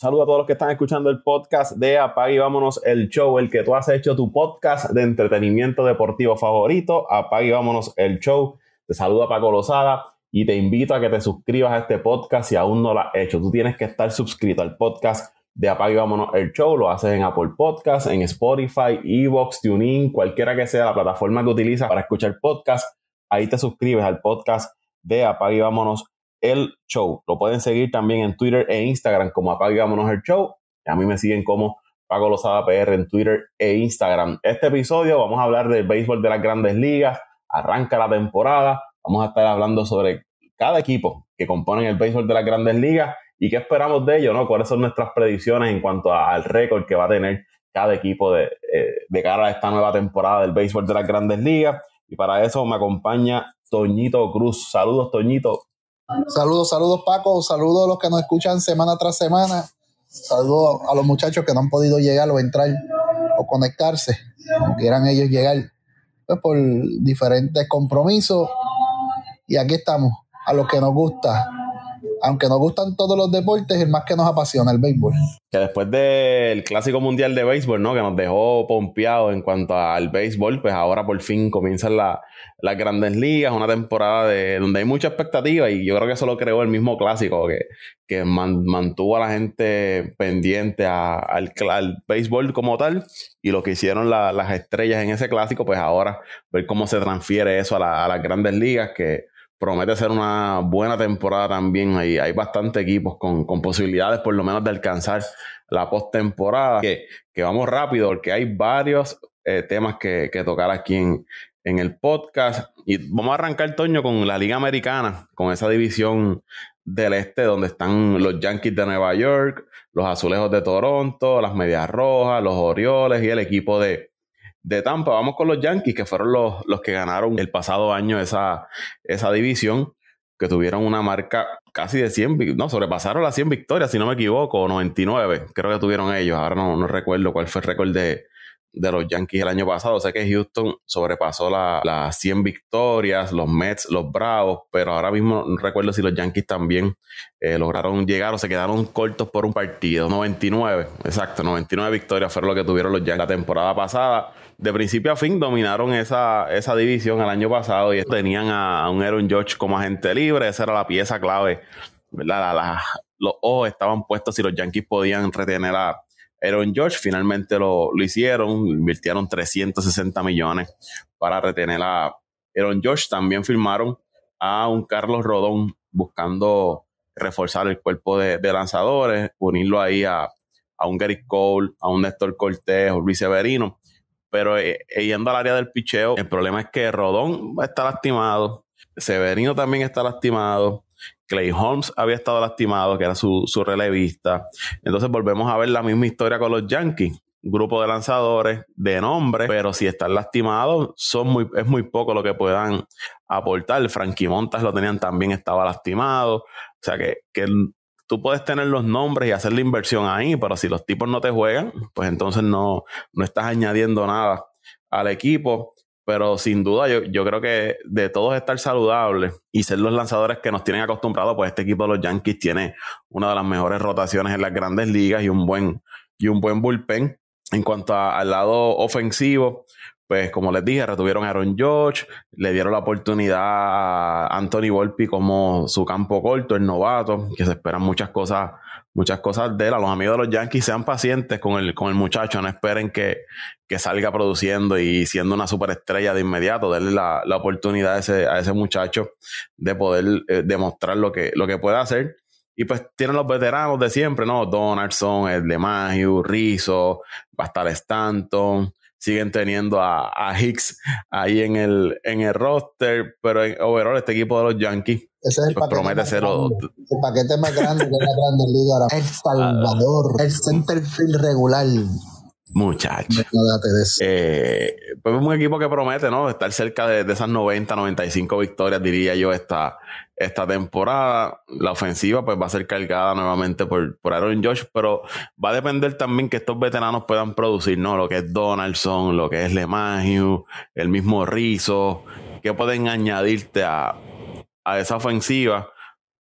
Saludos a todos los que están escuchando el podcast de Apague y Vámonos el Show, el que tú has hecho tu podcast de entretenimiento deportivo favorito. Apague y Vámonos el Show. Te saluda Paco Lozada y te invito a que te suscribas a este podcast si aún no lo has hecho. Tú tienes que estar suscrito al podcast de Apague y Vámonos el Show. Lo haces en Apple Podcast, en Spotify, Evox, TuneIn, cualquiera que sea la plataforma que utilizas para escuchar podcast. Ahí te suscribes al podcast de Apague y Vámonos el Show. Lo pueden seguir también en Twitter e Instagram como Apague y Vámonos el Show. A mí me siguen como Paco Lozada PR en Twitter e Instagram. Este episodio vamos a hablar del béisbol de las grandes ligas. Arranca la temporada. Vamos a estar hablando sobre cada equipo que componen el béisbol de las grandes ligas y qué esperamos de ellos, ¿no? ¿Cuáles son nuestras predicciones en cuanto al récord que va a tener cada equipo eh, de cara a esta nueva temporada del béisbol de las grandes ligas? Y para eso me acompaña Toñito Cruz. Saludos, Toñito. Saludos, saludos Paco, saludos a los que nos escuchan semana tras semana, saludos a los muchachos que no han podido llegar o entrar o conectarse, como quieran ellos llegar, pues por diferentes compromisos. Y aquí estamos, a los que nos gusta, aunque nos gustan todos los deportes, el más que nos apasiona, el béisbol. Que después del Clásico Mundial de Béisbol, ¿no? Que nos dejó pompeados en cuanto al béisbol, pues ahora por fin comienzan las grandes ligas, una temporada de, donde hay mucha expectativa y yo creo que eso lo creó el mismo Clásico, que, que mantuvo a la gente pendiente al, al, béisbol como tal y lo que hicieron las estrellas en ese Clásico, pues ahora ver cómo se transfiere eso a, a las grandes ligas, que promete ser una buena temporada también. Hay, hay bastantes equipos con, posibilidades por lo menos de alcanzar la postemporada. Que, que vamos rápido porque hay varios eh, temas que, tocar aquí en, en, el podcast. Y vamos a arrancar, Toño, con la Liga Americana, con esa división del este donde están los Yankees de Nueva York, los Azulejos de Toronto, las Medias Rojas, los Orioles y el equipo de, de Tampa. Vamos con los Yankees, que fueron los, los que ganaron el pasado año esa, esa división, que tuvieron una marca casi de 100, no, sobrepasaron las 100 victorias, si no me equivoco, 99, creo que tuvieron ellos. Ahora no, no recuerdo cuál fue el récord de, de los Yankees el año pasado. Sé que Houston sobrepasó las 100 victorias, los Mets, los Bravos, pero ahora mismo no recuerdo si los Yankees también eh, lograron llegar o se quedaron cortos por un partido. 99, exacto, 99 victorias fueron lo que tuvieron los Yankees la temporada pasada de principio a fin dominaron esa, esa división el año pasado y tenían a, un Aaron George como agente libre, esa era la pieza clave, ¿verdad? los ojos estaban puestos si los Yankees podían retener a Aaron George, finalmente lo, lo hicieron, invirtieron 360 millones para retener a Aaron George, también firmaron a un Carlos Rodón buscando reforzar el cuerpo de, lanzadores, unirlo ahí a, a un Gary Cole, a un Néstor Cortés o Luis Severino pero eh, eh, yendo al área del picheo, el problema es que Rodón está lastimado, Severino también está lastimado, Clay Holmes había estado lastimado, que era su, su relevista. Entonces volvemos a ver la misma historia con los Yankees grupo de lanzadores de nombre, pero si están lastimados, son muy, es muy poco lo que puedan aportar. Frankie Montas lo tenían también, estaba lastimado. O sea que, que tú puedes tener los nombres y hacer la inversión ahí, pero si los tipos no te juegan, pues entonces no, no estás añadiendo nada al equipo. Pero sin duda, yo, yo creo que de todos estar saludables y ser los lanzadores que nos tienen acostumbrados, pues este equipo de los Yankees tiene una de las mejores rotaciones en las grandes ligas y un buen, y un buen bullpen. En cuanto al lado ofensivo, pues como les dije, retuvieron a Aaron George, le dieron la oportunidad a Anthony Volpi como su campo corto, el novato, que se esperan muchas cosas, muchas cosas de él. A los amigos de los Yankees sean pacientes con el, con el muchacho, no esperen que, que salga produciendo y siendo una superestrella de inmediato, denle la, la oportunidad a ese, a ese muchacho de poder eh, demostrar lo que, lo que puede hacer. Y pues tienen los veteranos de siempre, ¿no? Donaldson, el de Mayu, Rizzo, va Stanton, siguen teniendo a, a, Hicks ahí en el, en el roster, pero en overall este equipo de los Yankees Ese es el, pues promete ser el paquete más grande de la Grande Liga ahora. El Salvador, el centerfield regular. Muchachos. Eh, pues es un equipo que promete, ¿no? Estar cerca de, de, esas 90, 95 victorias, diría yo, esta, esta temporada. La ofensiva, pues va a ser cargada nuevamente por, por Aaron Josh, pero va a depender también que estos veteranos puedan producir, ¿no? Lo que es Donaldson, lo que es LeMahieu, el mismo Rizzo, que pueden añadirte a, a esa ofensiva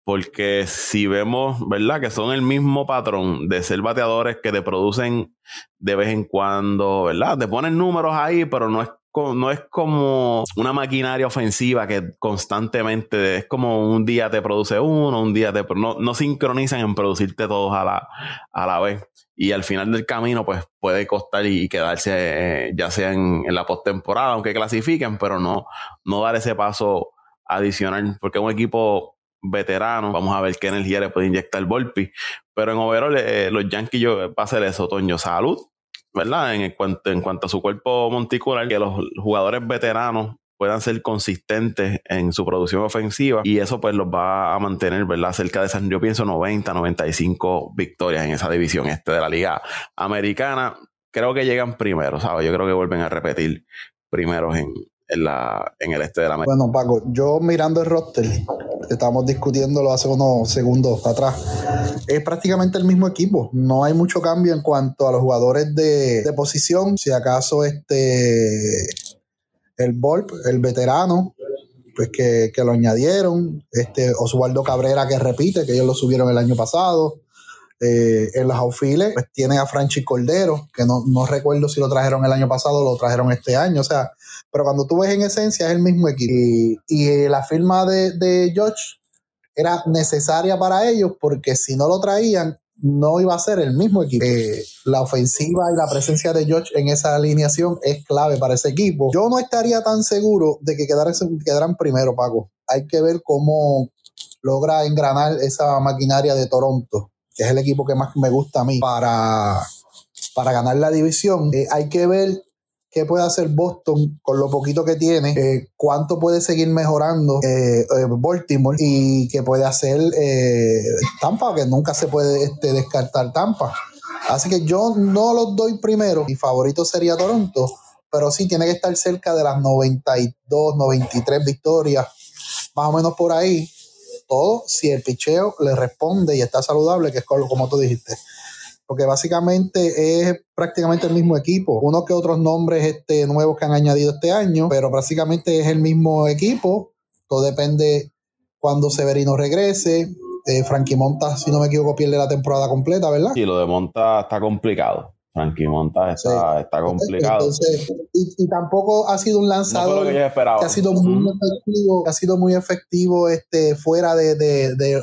porque si vemos, ¿verdad? Que son el mismo patrón de ser bateadores que te producen de vez en cuando, ¿verdad? Te ponen números ahí, pero no es no es como una maquinaria ofensiva que constantemente es como un día te produce uno, un día te no, no sincronizan en producirte todos a la, a la vez. Y al final del camino, pues puede costar y quedarse, eh, ya sea en, en la postemporada, aunque clasifiquen, pero no, no dar ese paso adicional, porque un equipo veterano, vamos a ver qué energía le puede inyectar Volpi. Pero en overall, eh, los Yankees yo, va a hacer eso, Toño. Salud, ¿verdad? En cuanto, en cuanto a su cuerpo monticular, que los jugadores veteranos puedan ser consistentes en su producción ofensiva y eso pues los va a mantener, ¿verdad? Cerca de esas, yo pienso 90, 95 victorias en esa división este de la liga americana. Creo que llegan primero, ¿sabes? Yo creo que vuelven a repetir primeros en, en, la, en el este de la América. Bueno, Paco, yo mirando el roster, estamos discutiéndolo hace unos segundos atrás, es prácticamente el mismo equipo. No hay mucho cambio en cuanto a los jugadores de, de posición. Si acaso este el Volp, el veterano, pues que, que, lo añadieron. Este Oswaldo Cabrera que repite, que ellos lo subieron el año pasado. Eh, en los outfields, pues tienen a Franchi Cordero, que no, no, recuerdo si lo trajeron el año pasado o lo trajeron este año. O sea, pero cuando tú ves en esencia es el mismo equipo. Y, y la firma de, de George era necesaria para ellos porque si no lo traían, no iba a ser el mismo equipo. Eh, la ofensiva y la presencia de George en esa alineación es clave para ese equipo. Yo no estaría tan seguro de que quedaran, quedaran primero, Paco. Hay que ver cómo logra engranar esa maquinaria de Toronto que es el equipo que más me gusta a mí, para, para ganar la división, eh, hay que ver qué puede hacer Boston con lo poquito que tiene, eh, cuánto puede seguir mejorando eh, Baltimore y qué puede hacer Tampa, que nunca se puede este, descartar Tampa. Así que yo no los doy primero, mi favorito sería Toronto, pero sí tiene que estar cerca de las 92, 93 victorias, más o menos por ahí. Todo si el picheo le responde y está saludable, que es como tú dijiste. Porque básicamente es prácticamente el mismo equipo. Unos que otros nombres este, nuevos que han añadido este año, pero prácticamente es el mismo equipo. Todo depende cuando Severino regrese. Eh, Frankie Monta, si no me equivoco, pierde la temporada completa, ¿verdad? Sí, lo de Monta está complicado. Frankie Monta está, complicado. y, tampoco ha sido un lanzador que, ha sido muy efectivo, ha sido muy efectivo este, fuera de, de, del,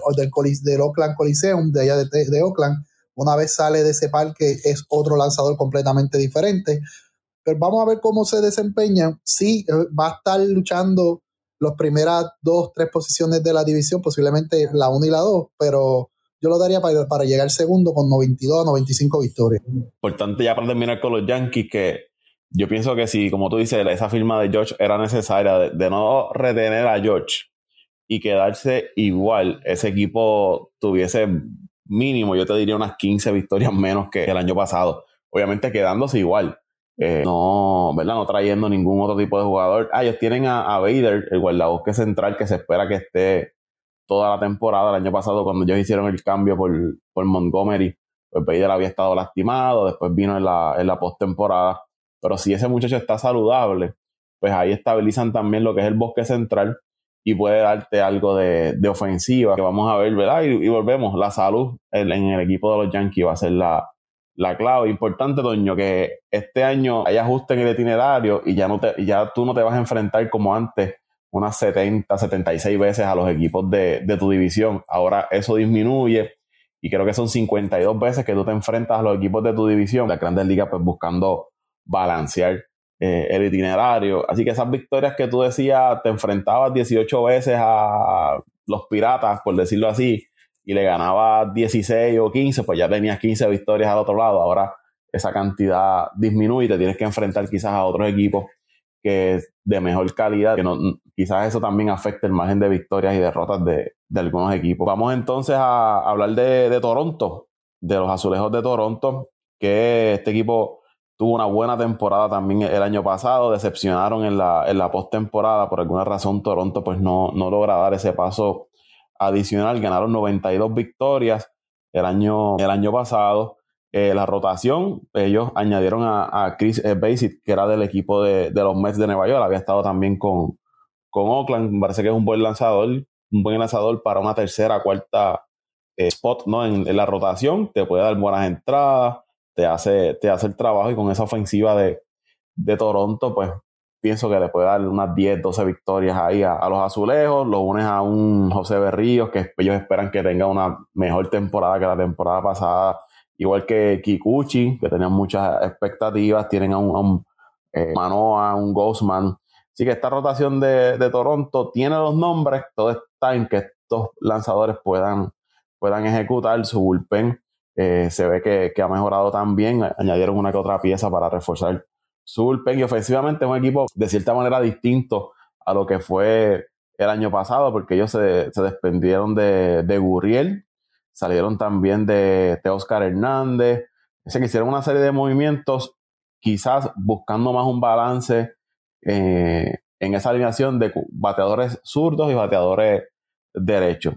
del, Oakland Coliseum, de allá de, de, Oakland. Una vez sale de ese parque es otro lanzador completamente diferente. Pero vamos a ver cómo se desempeña. Sí, eh, va a estar luchando las primeras dos, tres posiciones de la división, posiblemente la 1 y la 2, pero yo lo daría para, para llegar segundo con 92 a 95 victorias. Importante ya para terminar con los Yankees que yo pienso que si, como tú dices, esa firma de George era necesaria de, no retener a George y quedarse igual, ese equipo tuviese mínimo, yo te diría unas 15 victorias menos que el año pasado. Obviamente quedándose igual. Eh, no, ¿verdad? No trayendo ningún otro tipo de jugador. Ah, ellos tienen a, a Vader, el guardabosque central que se espera que esté toda la temporada. El año pasado, cuando ellos hicieron el cambio por, por Montgomery, pues Bader había estado lastimado, después vino en la, en la postemporada. Pero si ese muchacho está saludable, pues ahí estabilizan también lo que es el bosque central y puede darte algo de, de ofensiva que vamos a ver, ¿verdad? Y, volvemos, la salud en, el equipo de los Yankees va a ser la, la clave. Importante, Doño, que este año hay ajuste en el itinerario y ya, no te, ya tú no te vas a enfrentar como antes unas 70, 76 veces a los equipos de, de, tu división. Ahora eso disminuye y creo que son 52 veces que tú te enfrentas a los equipos de tu división. La Grandes Ligas pues buscando balancear eh, el itinerario. Así que esas victorias que tú decías, te enfrentabas 18 veces a los piratas, por decirlo así, y le ganabas 16 o 15, pues ya tenías 15 victorias al otro lado. Ahora esa cantidad disminuye y te tienes que enfrentar quizás a otros equipos que de mejor calidad, que no, quizás eso también afecte el margen de victorias y derrotas de, de algunos equipos. Vamos entonces a hablar de, Toronto, de los azulejos de Toronto, que este equipo tuvo una buena temporada también el año pasado, decepcionaron en la, en la postemporada, por alguna razón Toronto pues no, no logra dar ese paso adicional, ganaron 92 victorias el año, el año pasado, eh, la rotación, ellos añadieron a, Chris eh, Basic, que era del equipo de, los Mets de Nueva York, había estado también con, con Oakland, parece que es un buen lanzador, un buen lanzador para una tercera, cuarta eh, spot ¿no? En, la rotación, te puede dar buenas entradas, te hace, te hace el trabajo y con esa ofensiva de, de Toronto, pues pienso que le puede dar unas 10, 12 victorias ahí a, los azulejos, lo unes a un José Berríos, que ellos esperan que tenga una mejor temporada que la temporada pasada, igual que Kikuchi, que tenían muchas expectativas, tienen a un, eh, Manoa, un Ghostman. Así que esta rotación de, Toronto tiene los nombres, todo está en que estos lanzadores puedan, puedan ejecutar su bullpen. Eh, se ve que, que, ha mejorado también, añadieron una que otra pieza para reforzar Sulpen y ofensivamente es un equipo de cierta manera distinto a lo que fue el año pasado, porque ellos se, se de, de, Gurriel, salieron también de, de Oscar Hernández, se hicieron una serie de movimientos, quizás buscando más un balance eh, en esa alineación de bateadores zurdos y bateadores derechos.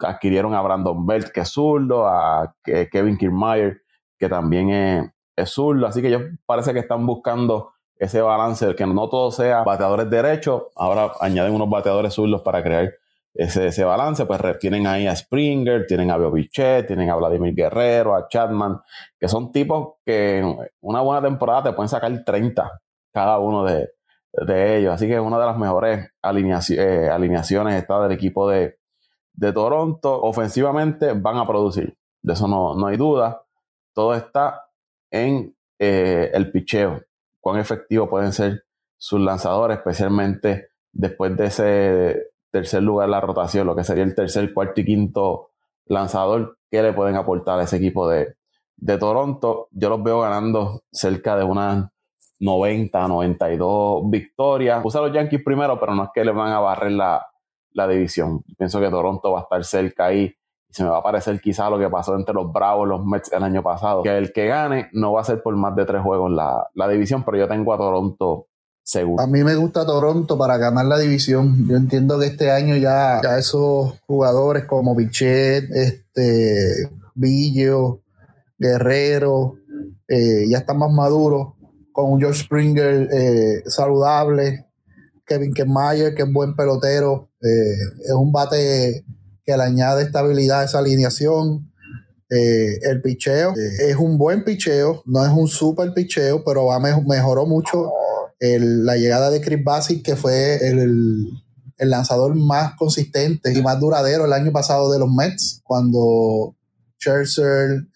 Adquirieron a Brandon Belt, que es zurdo, a Kevin Kiermaier, que también es, zurdo, así que ellos parece que están buscando ese balance, que no todo sea bateadores derechos, ahora añaden unos bateadores zurdos para crear ese, balance, pues tienen ahí a Springer, tienen a Biobichet, tienen a Vladimir Guerrero, a Chapman, que son tipos que en una buena temporada te pueden sacar 30 cada uno de, ellos, así que es una de las mejores eh, alineaciones está del equipo de, de Toronto, ofensivamente van a producir, de eso no, no hay duda, todo está en eh, el picheo, cuán efectivo pueden ser sus lanzadores, especialmente después de ese tercer lugar la rotación, lo que sería el tercer, cuarto y quinto lanzador, que le pueden aportar a ese equipo de, de Toronto. Yo los veo ganando cerca de unas 90, 92 victorias. Puse a los Yankees primero, pero no es que le van a barrer la, la división. Pienso que Toronto va a estar cerca ahí se me va a parecer quizá lo que pasó entre los Bravos y los Mets el año pasado, que el que gane no va a ser por más de tres juegos la, la división, pero yo tengo a Toronto seguro. A mí me gusta Toronto para ganar la división. Yo entiendo que este año ya, ya esos jugadores como Bichet, este, Villo, Guerrero, eh, ya están más maduros, con George Springer eh, saludable, Kevin Kemmeyer, que es buen pelotero, eh, es un bate que le añade estabilidad a esa alineación. Eh, el picheo eh, es un buen picheo, no es un super picheo, pero va mejoró mucho la llegada de Chris Bassett, que fue el, lanzador más consistente y más duradero el año pasado de los Mets, cuando Scherzer,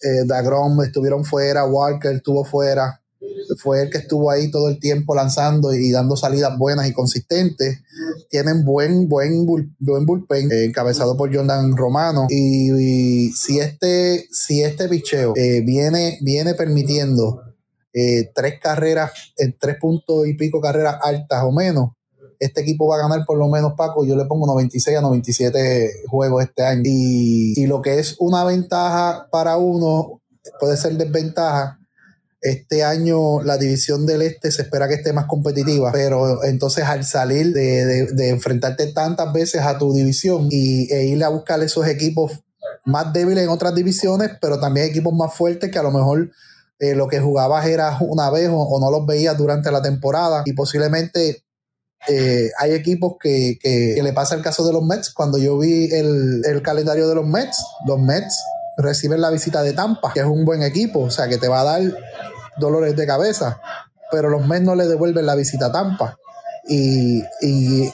eh, Dagrom estuvieron fuera, Walker estuvo fuera fue el que estuvo ahí todo el tiempo lanzando y dando salidas buenas y consistentes. Tienen buen, buen, buen bullpen, eh, encabezado por Jordan Romano. Y, si este, si este picheo eh, viene, viene permitiendo eh, tres carreras, tres puntos y pico carreras altas o menos, este equipo va a ganar por lo menos, Paco, yo le pongo 96 a 97 juegos este año. Y, y lo que es una ventaja para uno puede ser desventaja este año la división del este se espera que esté más competitiva, pero entonces al salir de, enfrentarte tantas veces a tu división y, e ir a buscar esos equipos más débiles en otras divisiones, pero también equipos más fuertes que a lo mejor eh, lo que jugabas era una vez o, no los veías durante la temporada y posiblemente eh, hay equipos que, le pasa el caso de los Mets. Cuando yo vi el, el calendario de los Mets, los Mets reciben la visita de Tampa, que es un buen equipo, o sea, que te va a dar dolores de cabeza, pero los Mets no le devuelven la visita a Tampa. Y, y,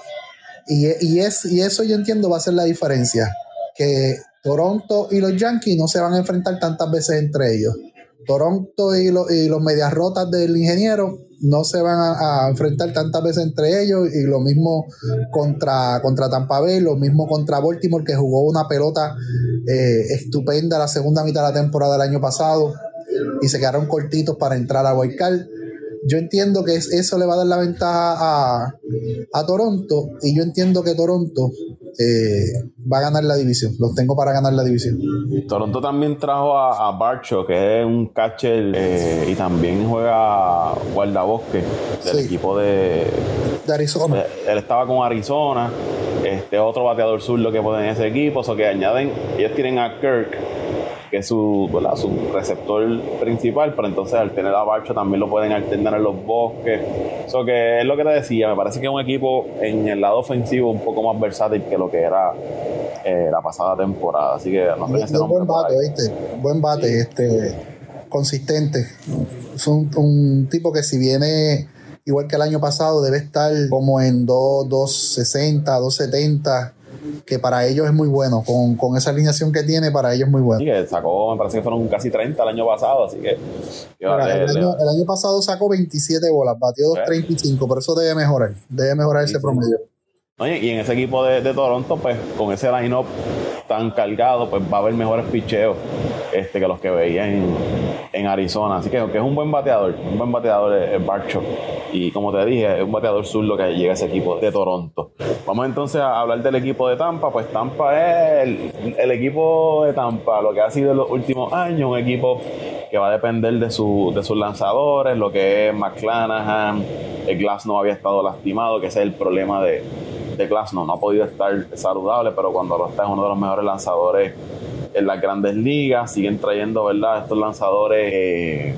y, es, y eso yo entiendo va a ser la diferencia, que Toronto y los Yankees no se van a enfrentar tantas veces entre ellos. Toronto y, y los medias rotas del ingeniero no se van a, enfrentar tantas veces entre ellos y lo mismo contra, contra Tampa lo mismo contra Baltimore que jugó una pelota eh, estupenda la segunda mitad de la temporada del año pasado y se quedaron cortitos para entrar a Wildcard. Yo entiendo que eso le va a dar la ventaja a, a Toronto y yo entiendo que Toronto eh, va a ganar la división. Los tengo para ganar la división. Toronto también trajo a, a Barcho, que es un catcher eh, y también juega guardabosque del equipo de, Arizona. Él estaba con Arizona. Este otro bateador sur lo que ponen en ese equipo, o que añaden, ellos tienen a Kirk que es su, su receptor principal, pero entonces al tener a Barcho también lo pueden alternar en los bosques. Eso que es lo que te decía, me parece que es un equipo en el lado ofensivo un poco más versátil que lo que era eh, la pasada temporada. Así que no sé buen bate, ¿viste? Buen bate, este, consistente. Es un, tipo que si viene igual que el año pasado, debe estar como en 2, 260, 270 que para ellos es muy bueno. Con, esa alineación que tiene, para ellos es muy bueno. Sí, que sacó, me parece que fueron casi 30 el año pasado, así que. el, año, pasado sacó 27 bolas, batió 235, pero eso debe mejorar, debe mejorar ese promedio. Oye, y en ese equipo de, Toronto, pues con ese line-up tan cargado, pues va a haber mejores picheos este, que los que veía en, Arizona. Así que, que, es un buen bateador, un buen bateador el Barcho. Y como te dije, es un bateador zurdo que llega ese equipo de Toronto. Vamos entonces a hablar del equipo de Tampa. Pues Tampa es el, equipo de Tampa, lo que ha sido en los últimos años, un equipo que va a depender de, su, de sus lanzadores, lo que es McClanahan, el Glass no había estado lastimado, que ese es el problema de de no, no ha podido estar saludable, pero cuando lo está es uno de los mejores lanzadores en las grandes ligas. Siguen trayendo, ¿verdad? Estos lanzadores eh,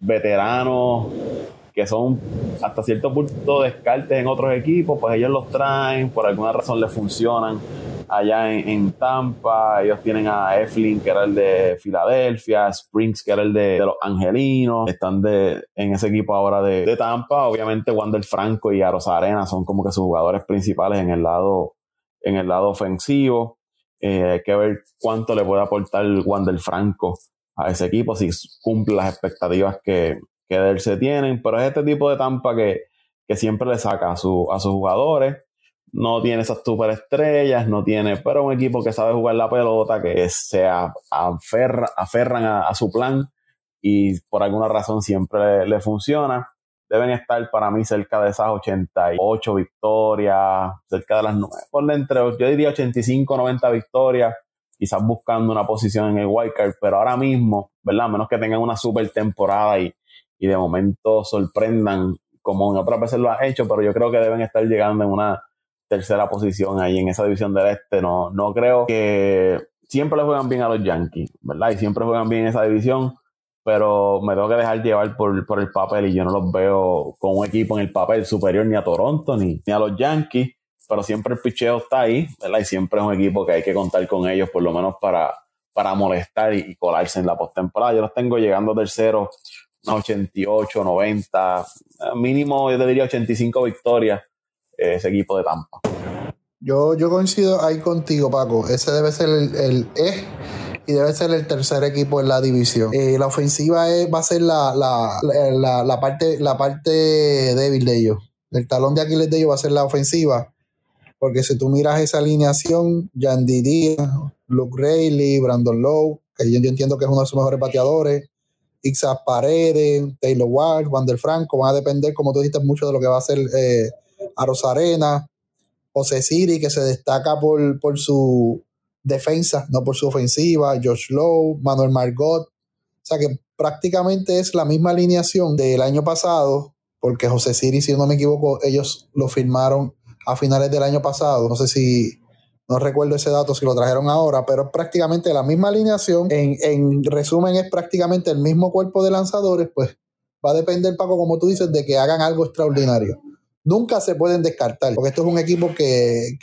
veteranos que son hasta cierto punto descartes en otros equipos, pues ellos los traen, por alguna razón les funcionan allá en, Tampa. Ellos tienen a Eflin, que era el de Filadelfia, Springs, que era el de, los Angelinos. Están de, en ese equipo ahora de, Tampa. Obviamente, Wander Franco y Aros Arena son como que sus jugadores principales en el lado, en el lado ofensivo. Eh, hay que ver cuánto le puede aportar Wander Franco a ese equipo, si cumple las expectativas que, que de él se tienen. Pero es este tipo de Tampa que, que siempre le saca a, su, a sus jugadores no tiene esas superestrellas, no tiene, pero un equipo que sabe jugar la pelota, que se aferran a, su plan y por alguna razón siempre le, funciona. Deben estar para mí cerca de esas 88 victorias, cerca de las 9, ponle yo diría 85, 90 victorias, quizás buscando una posición en el wildcard, pero ahora mismo, ¿verdad? A menos que tengan una super temporada y, y de momento sorprendan como otras veces lo ha hecho, pero yo creo que deben estar llegando en una tercera posición ahí en esa división del este. No, no creo que siempre le juegan bien a los Yankees, ¿verdad? Y siempre juegan bien en esa división, pero me tengo que dejar llevar por, el papel y yo no los veo con un equipo en el papel superior ni a Toronto ni, ni a los Yankees, pero siempre el picheo está ahí, ¿verdad? Y siempre es un equipo que hay que contar con ellos por lo menos para, para molestar y, colarse en la postemporada. Yo los tengo llegando tercero a 88, 90, mínimo yo te diría 85 victorias ese equipo de Tampa. Yo, yo coincido ahí contigo, Paco. Ese debe ser el, el E y debe ser el tercer equipo en la división. Eh, la ofensiva va a ser la, la, parte, la parte débil de ellos. El talón de Aquiles de ellos va a ser la ofensiva. Porque si tú miras esa alineación, Yandy Díaz, Luke Rayleigh, Brandon Lowe, que yo, entiendo que es uno de sus mejores bateadores, Ixas Paredes, Taylor Ward, Wander Franco, van a depender, como tú dijiste, mucho de lo que va a hacer eh, a Rosarena, José Siri, que se destaca por, por su defensa, no por su ofensiva, Josh Lowe, Manuel Margot. O sea que prácticamente es la misma alineación del año pasado, porque José Siri, si no me equivoco, ellos lo firmaron a finales del año pasado. No sé si, no recuerdo ese dato, si lo trajeron ahora, pero es prácticamente la misma alineación. En, en resumen, es prácticamente el mismo cuerpo de lanzadores, pues va a depender, Paco, como tú dices, de que hagan algo extraordinario nunca se pueden descartar, porque esto es un equipo que,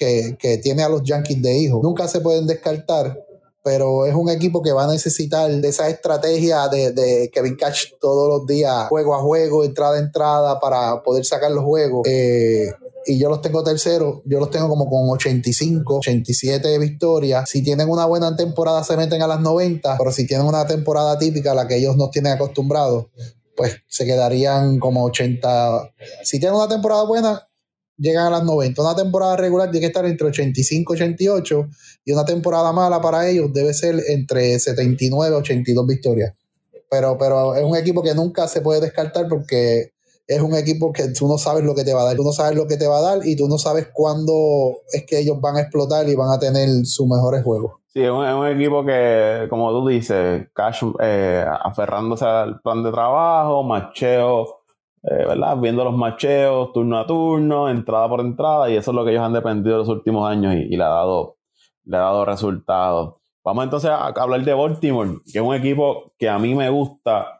tiene a los Yankees de hijo. Nunca se pueden descartar, pero es un equipo que va a necesitar de esa estrategia de, Kevin Cash todos los días, juego a juego, entrada a entrada, para poder sacar los juegos. Eh, y yo los tengo terceros, yo los tengo como con 85, 87 victorias. Si tienen una buena temporada se meten a las 90, pero si tienen una temporada típica, la que ellos nos tienen acostumbrados, pues se quedarían como 80. Si tienen una temporada buena, llegan a las 90. Una temporada regular tiene que estar entre 85 y 88 y una temporada mala para ellos debe ser entre 79 y 82 victorias. Pero, pero es un equipo que nunca se puede descartar porque es un equipo que tú no sabes lo que te va a dar. Tú no sabes lo que te va a dar y tú no sabes cuándo es que ellos van a explotar y van a tener sus mejores juegos. Sí, es un, equipo que, como tú dices, Cash eh, aferrándose al plan de trabajo, macheo, eh, ¿verdad? Viendo los macheos turno a turno, entrada por entrada, y eso es lo que ellos han dependido los últimos años y, le, ha dado, dado resultados. Vamos entonces a hablar de Baltimore, que es un equipo que a mí me gusta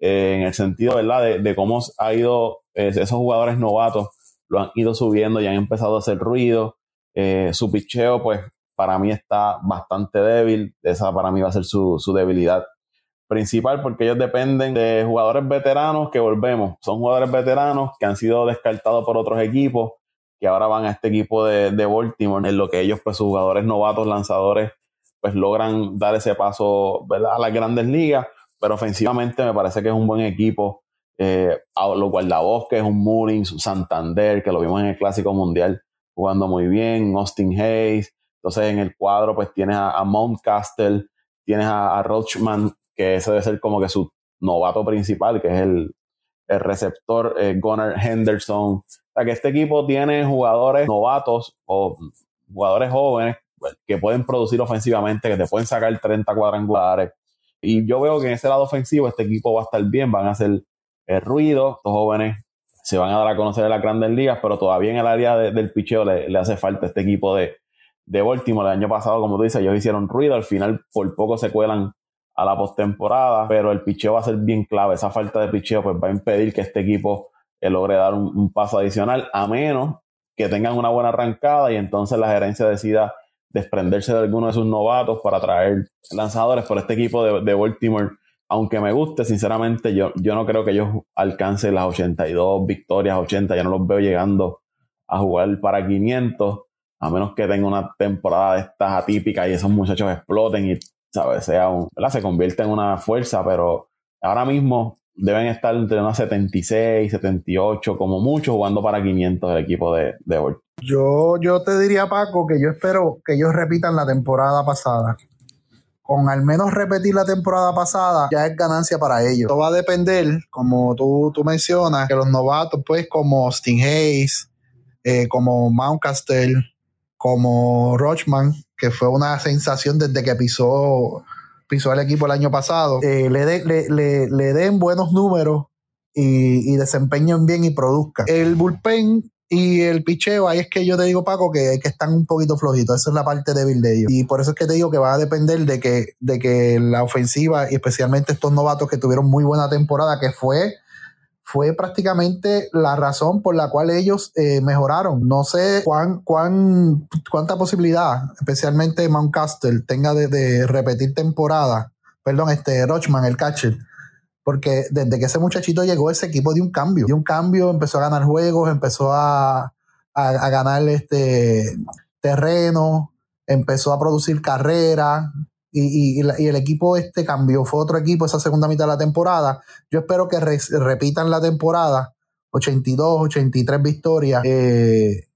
eh, en el sentido, ¿verdad?, de, cómo ha ido, eh, esos jugadores novatos lo han ido subiendo y han empezado a hacer ruido. Eh, su picheo, pues, para mí está bastante débil. Esa para mí va a ser su, su debilidad principal porque ellos dependen de jugadores veteranos que volvemos. Son jugadores veteranos que han sido descartados por otros equipos que ahora van a este equipo de, de Baltimore en lo que ellos, pues sus jugadores novatos, lanzadores, pues logran dar ese paso ¿verdad? a las grandes ligas, pero ofensivamente me parece que es un buen equipo. Eh, a lo cual la voz que es un Mullins, Santander, que lo vimos en el Clásico Mundial jugando muy bien, Austin Hayes. Entonces en el cuadro pues tienes a, a Mountcastle, tienes a, Rochman, que ese debe ser como que su novato principal, que es el, receptor eh, Gunnar Henderson. O sea, que este equipo tiene jugadores novatos o jugadores jóvenes pues, que pueden producir ofensivamente, que te pueden sacar 30 cuadrangulares. Y yo veo que en ese lado ofensivo este equipo va a estar bien, van a hacer eh, ruido, estos jóvenes se van a dar a conocer en las grandes ligas, pero todavía en el área del picheo le, le, hace falta este equipo de, de Baltimore. El año pasado, como tú dices, ellos hicieron ruido, al final por poco se cuelan a la postemporada, pero el picheo va a ser bien clave. Esa falta de picheo pues va a impedir que este equipo eh, logre dar un, paso adicional, a menos que tengan una buena arrancada y entonces la gerencia decida desprenderse de alguno de sus novatos para traer lanzadores por este equipo de, de Baltimore. Aunque me guste, sinceramente, yo, yo no creo que ellos alcancen las 82 victorias, 80, ya no los veo llegando a jugar para 500, a menos que tenga una temporada de estas atípicas y esos muchachos exploten y ¿sabes? Sea un, Se convierte en una fuerza, pero ahora mismo deben estar entre unas 76, 78, como mucho, jugando para 500 el equipo de, de Yo, yo te diría, Paco, que yo espero que ellos repitan la temporada pasada. Con al menos repetir la temporada pasada, ya es ganancia para ellos. Todo va a depender, como tú, tú mencionas, que los novatos, pues, como Sting Hayes, eh, como Mountcastle, como Rochman, que fue una sensación desde que pisó, pisó el equipo el año pasado, eh, le, le, den buenos números y, desempeñen bien y produzcan. El bullpen y el picheo, ahí es que yo te digo, Paco, que, que están un poquito flojitos. Esa es la parte débil de ellos. Y por eso es que te digo que va a depender de que, de que la ofensiva, y especialmente estos novatos que tuvieron muy buena temporada, que fue fue prácticamente la razón por la cual ellos eh, mejoraron. No sé cuán, cuán, cuánta posibilidad, especialmente Mountcastle, tenga de, repetir temporada. Perdón, este Rochman, el catcher. Porque desde que ese muchachito llegó, ese equipo dio un cambio. Dio un cambio, empezó a ganar juegos, empezó a, a ganar este terreno, empezó a producir carreras, y, el equipo este cambió, fue otro equipo esa segunda mitad de la temporada. Yo espero que repitan la temporada, 82, 83 victorias, eh,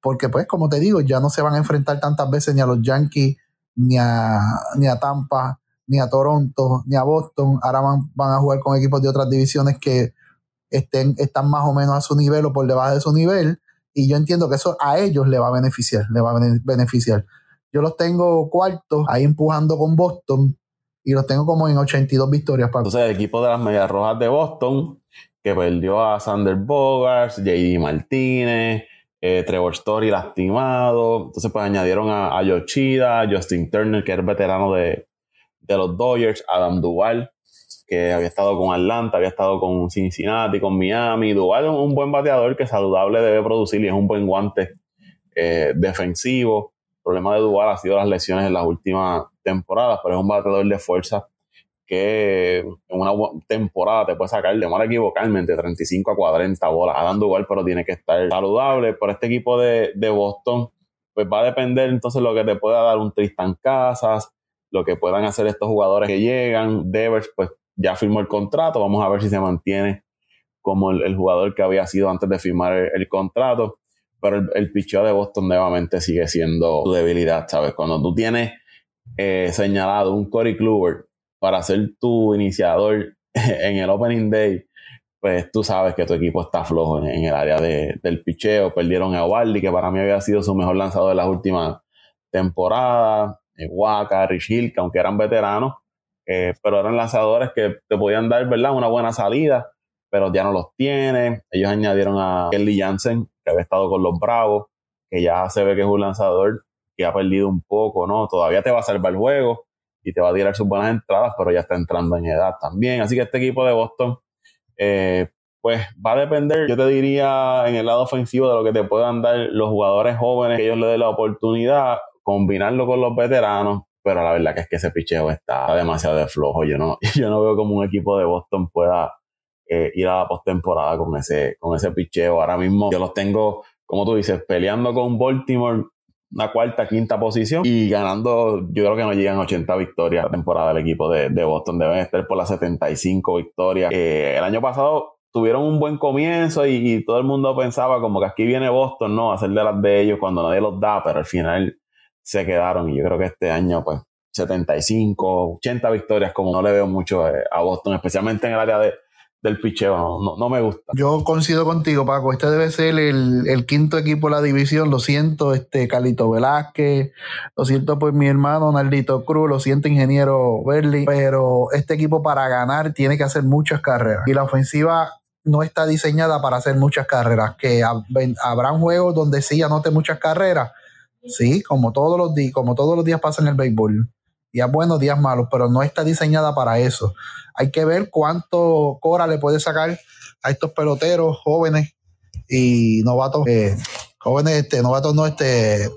porque pues como te digo, ya no se van a enfrentar tantas veces ni a los Yankees, ni a, ni a Tampa, ni a Toronto, ni a Boston. Ahora van, van a jugar con equipos de otras divisiones que estén, están más o menos a su nivel o por debajo de su nivel. Y yo entiendo que eso a ellos le va a beneficiar, le va a beneficiar. Yo los tengo cuartos ahí empujando con Boston y los tengo como en 82 victorias. Entonces, el equipo de las Medias Rojas de Boston, que perdió a Sander Bogarts, JD Martínez, eh, Trevor Story lastimado. Entonces, pues añadieron a, a Yoshida, Justin Turner, que es veterano de, de los Dodgers, Adam Duval, que había estado con Atlanta, había estado con Cincinnati, con Miami. Duval es un buen bateador que saludable debe producir y es un buen guante eh, defensivo. Problema de Duval ha sido las lesiones en las últimas temporadas, pero es un bateador de fuerza que en una temporada te puede sacar, de mal equivocarme, entre 35 a 40 bolas. Adam Duval, pero tiene que estar saludable. Por este equipo de, Boston, pues va a depender entonces lo que te pueda dar un Tristan Casas, lo que puedan hacer estos jugadores que llegan. Devers, pues ya firmó el contrato, vamos a ver si se mantiene como el, jugador que había sido antes de firmar el contrato pero el, el picheo de Boston nuevamente sigue siendo tu debilidad, ¿sabes? Cuando tú tienes eh, señalado un Corey Kluber para ser tu iniciador en el Opening Day, pues tú sabes que tu equipo está flojo en, el área del picheo. Perdieron a Ovaldi, que para mí había sido su mejor lanzador de las últimas temporadas. Eh, Waka, Rich Hill, que aunque eran veteranos, eh, pero eran lanzadores que te podían dar, ¿verdad? Una buena salida, pero ya no los tienen. Ellos añadieron a Kelly Jansen, que había estado con los Bravos, que ya se ve que es un lanzador que ha perdido un poco, ¿no? Todavía te va a salvar el juego, y te va a tirar sus buenas entradas, pero ya está entrando en edad también. Así que este equipo de Boston, eh, pues va a depender, yo te diría, en el lado ofensivo de lo que te puedan dar los jugadores jóvenes, que ellos le den la oportunidad, combinarlo con los veteranos, pero la verdad que es que ese picheo está demasiado de flojo. Yo no, yo no veo como un equipo de Boston pueda ir a la postemporada con ese, con ese picheo. Ahora mismo yo los tengo, como tú dices, peleando con Baltimore una cuarta, quinta posición y ganando, yo creo que no llegan 80 victorias la temporada del equipo de, Boston, deben estar por las 75 victorias. Eh, el año pasado tuvieron un buen comienzo y, todo el mundo pensaba como que aquí viene Boston, ¿no? A hacer de las de ellos cuando nadie los da, pero al final se quedaron y yo creo que este año pues 75, 80 victorias como no le veo mucho eh, a Boston, especialmente en el área de, del picheo, no, no, me gusta. Yo coincido contigo, Paco. Este debe ser el, quinto equipo de la división. Lo siento, este Calito Velázquez, lo siento por mi hermano Naldito Cruz, lo siento, ingeniero Berli. Pero este equipo para ganar tiene que hacer muchas carreras. Y la ofensiva no está diseñada para hacer muchas carreras. Que habrán juegos donde sí anote muchas carreras. Sí, como todos los días, como todos los días pasa en el béisbol días buenos, días malos, pero no está diseñada para eso. Hay que ver cuánto Cora le puede sacar a estos peloteros jóvenes y novatos, eh, jóvenes, este, novatos no, este,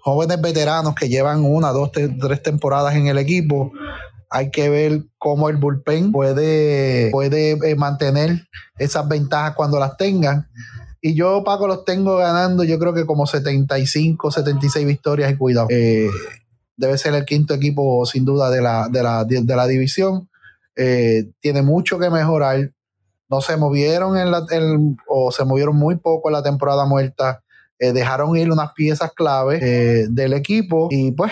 jóvenes veteranos que llevan una, dos, tres temporadas en el equipo. Hay que ver cómo el bullpen puede, puede eh, mantener esas ventajas cuando las tengan. Y yo, Paco, los tengo ganando, yo creo que como 75, 76 victorias y cuidado. Eh, debe ser el quinto equipo sin duda de la, de la, de la división. Eh, tiene mucho que mejorar. No se movieron en la, o se movieron muy poco en la temporada muerta. Eh, dejaron ir unas piezas clave eh, del equipo y pues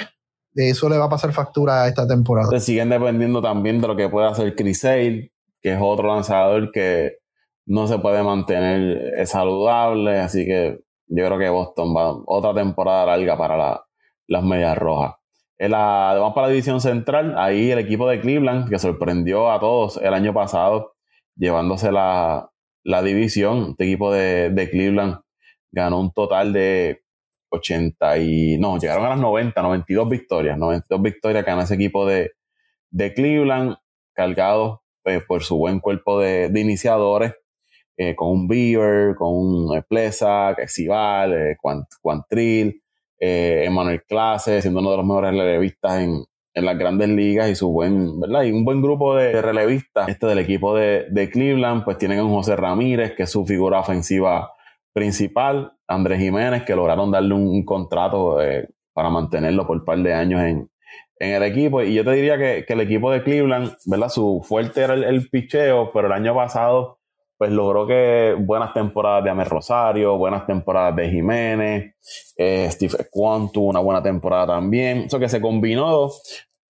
eso le va a pasar factura a esta temporada. Se siguen dependiendo también de lo que pueda hacer Chris Hale, que es otro lanzador que no se puede mantener saludable, así que yo creo que Boston va otra temporada larga para las medias rojas. En la, vamos para la división central, ahí el equipo de Cleveland, que sorprendió a todos el año pasado, llevándose la, división. Este equipo de, Cleveland ganó un total de 80 y... No, llegaron a las 90, 92 victorias. 92 victorias ganó ese equipo de, Cleveland, cargado pues, por su buen cuerpo de, iniciadores, eh, con un Beaver, con un Plesa, Exival, eh, Quantrill, eh, Emmanuel Clase, siendo uno de los mejores relevistas en, las grandes ligas y su buen, ¿verdad? Y un buen grupo de, relevistas, este del equipo de, Cleveland, pues tienen a un José Ramírez, que es su figura ofensiva principal, Andrés Jiménez, que lograron darle un, contrato eh, para mantenerlo por un par de años en, el equipo. Y yo te diría que, el equipo de Cleveland, ¿verdad? Su fuerte era el, el picheo, pero el año pasado pues logró que buenas temporadas de Amer Rosario, buenas temporadas de Jiménez, eh, Steve Kwan tuvo una buena temporada también. Eso que se combinó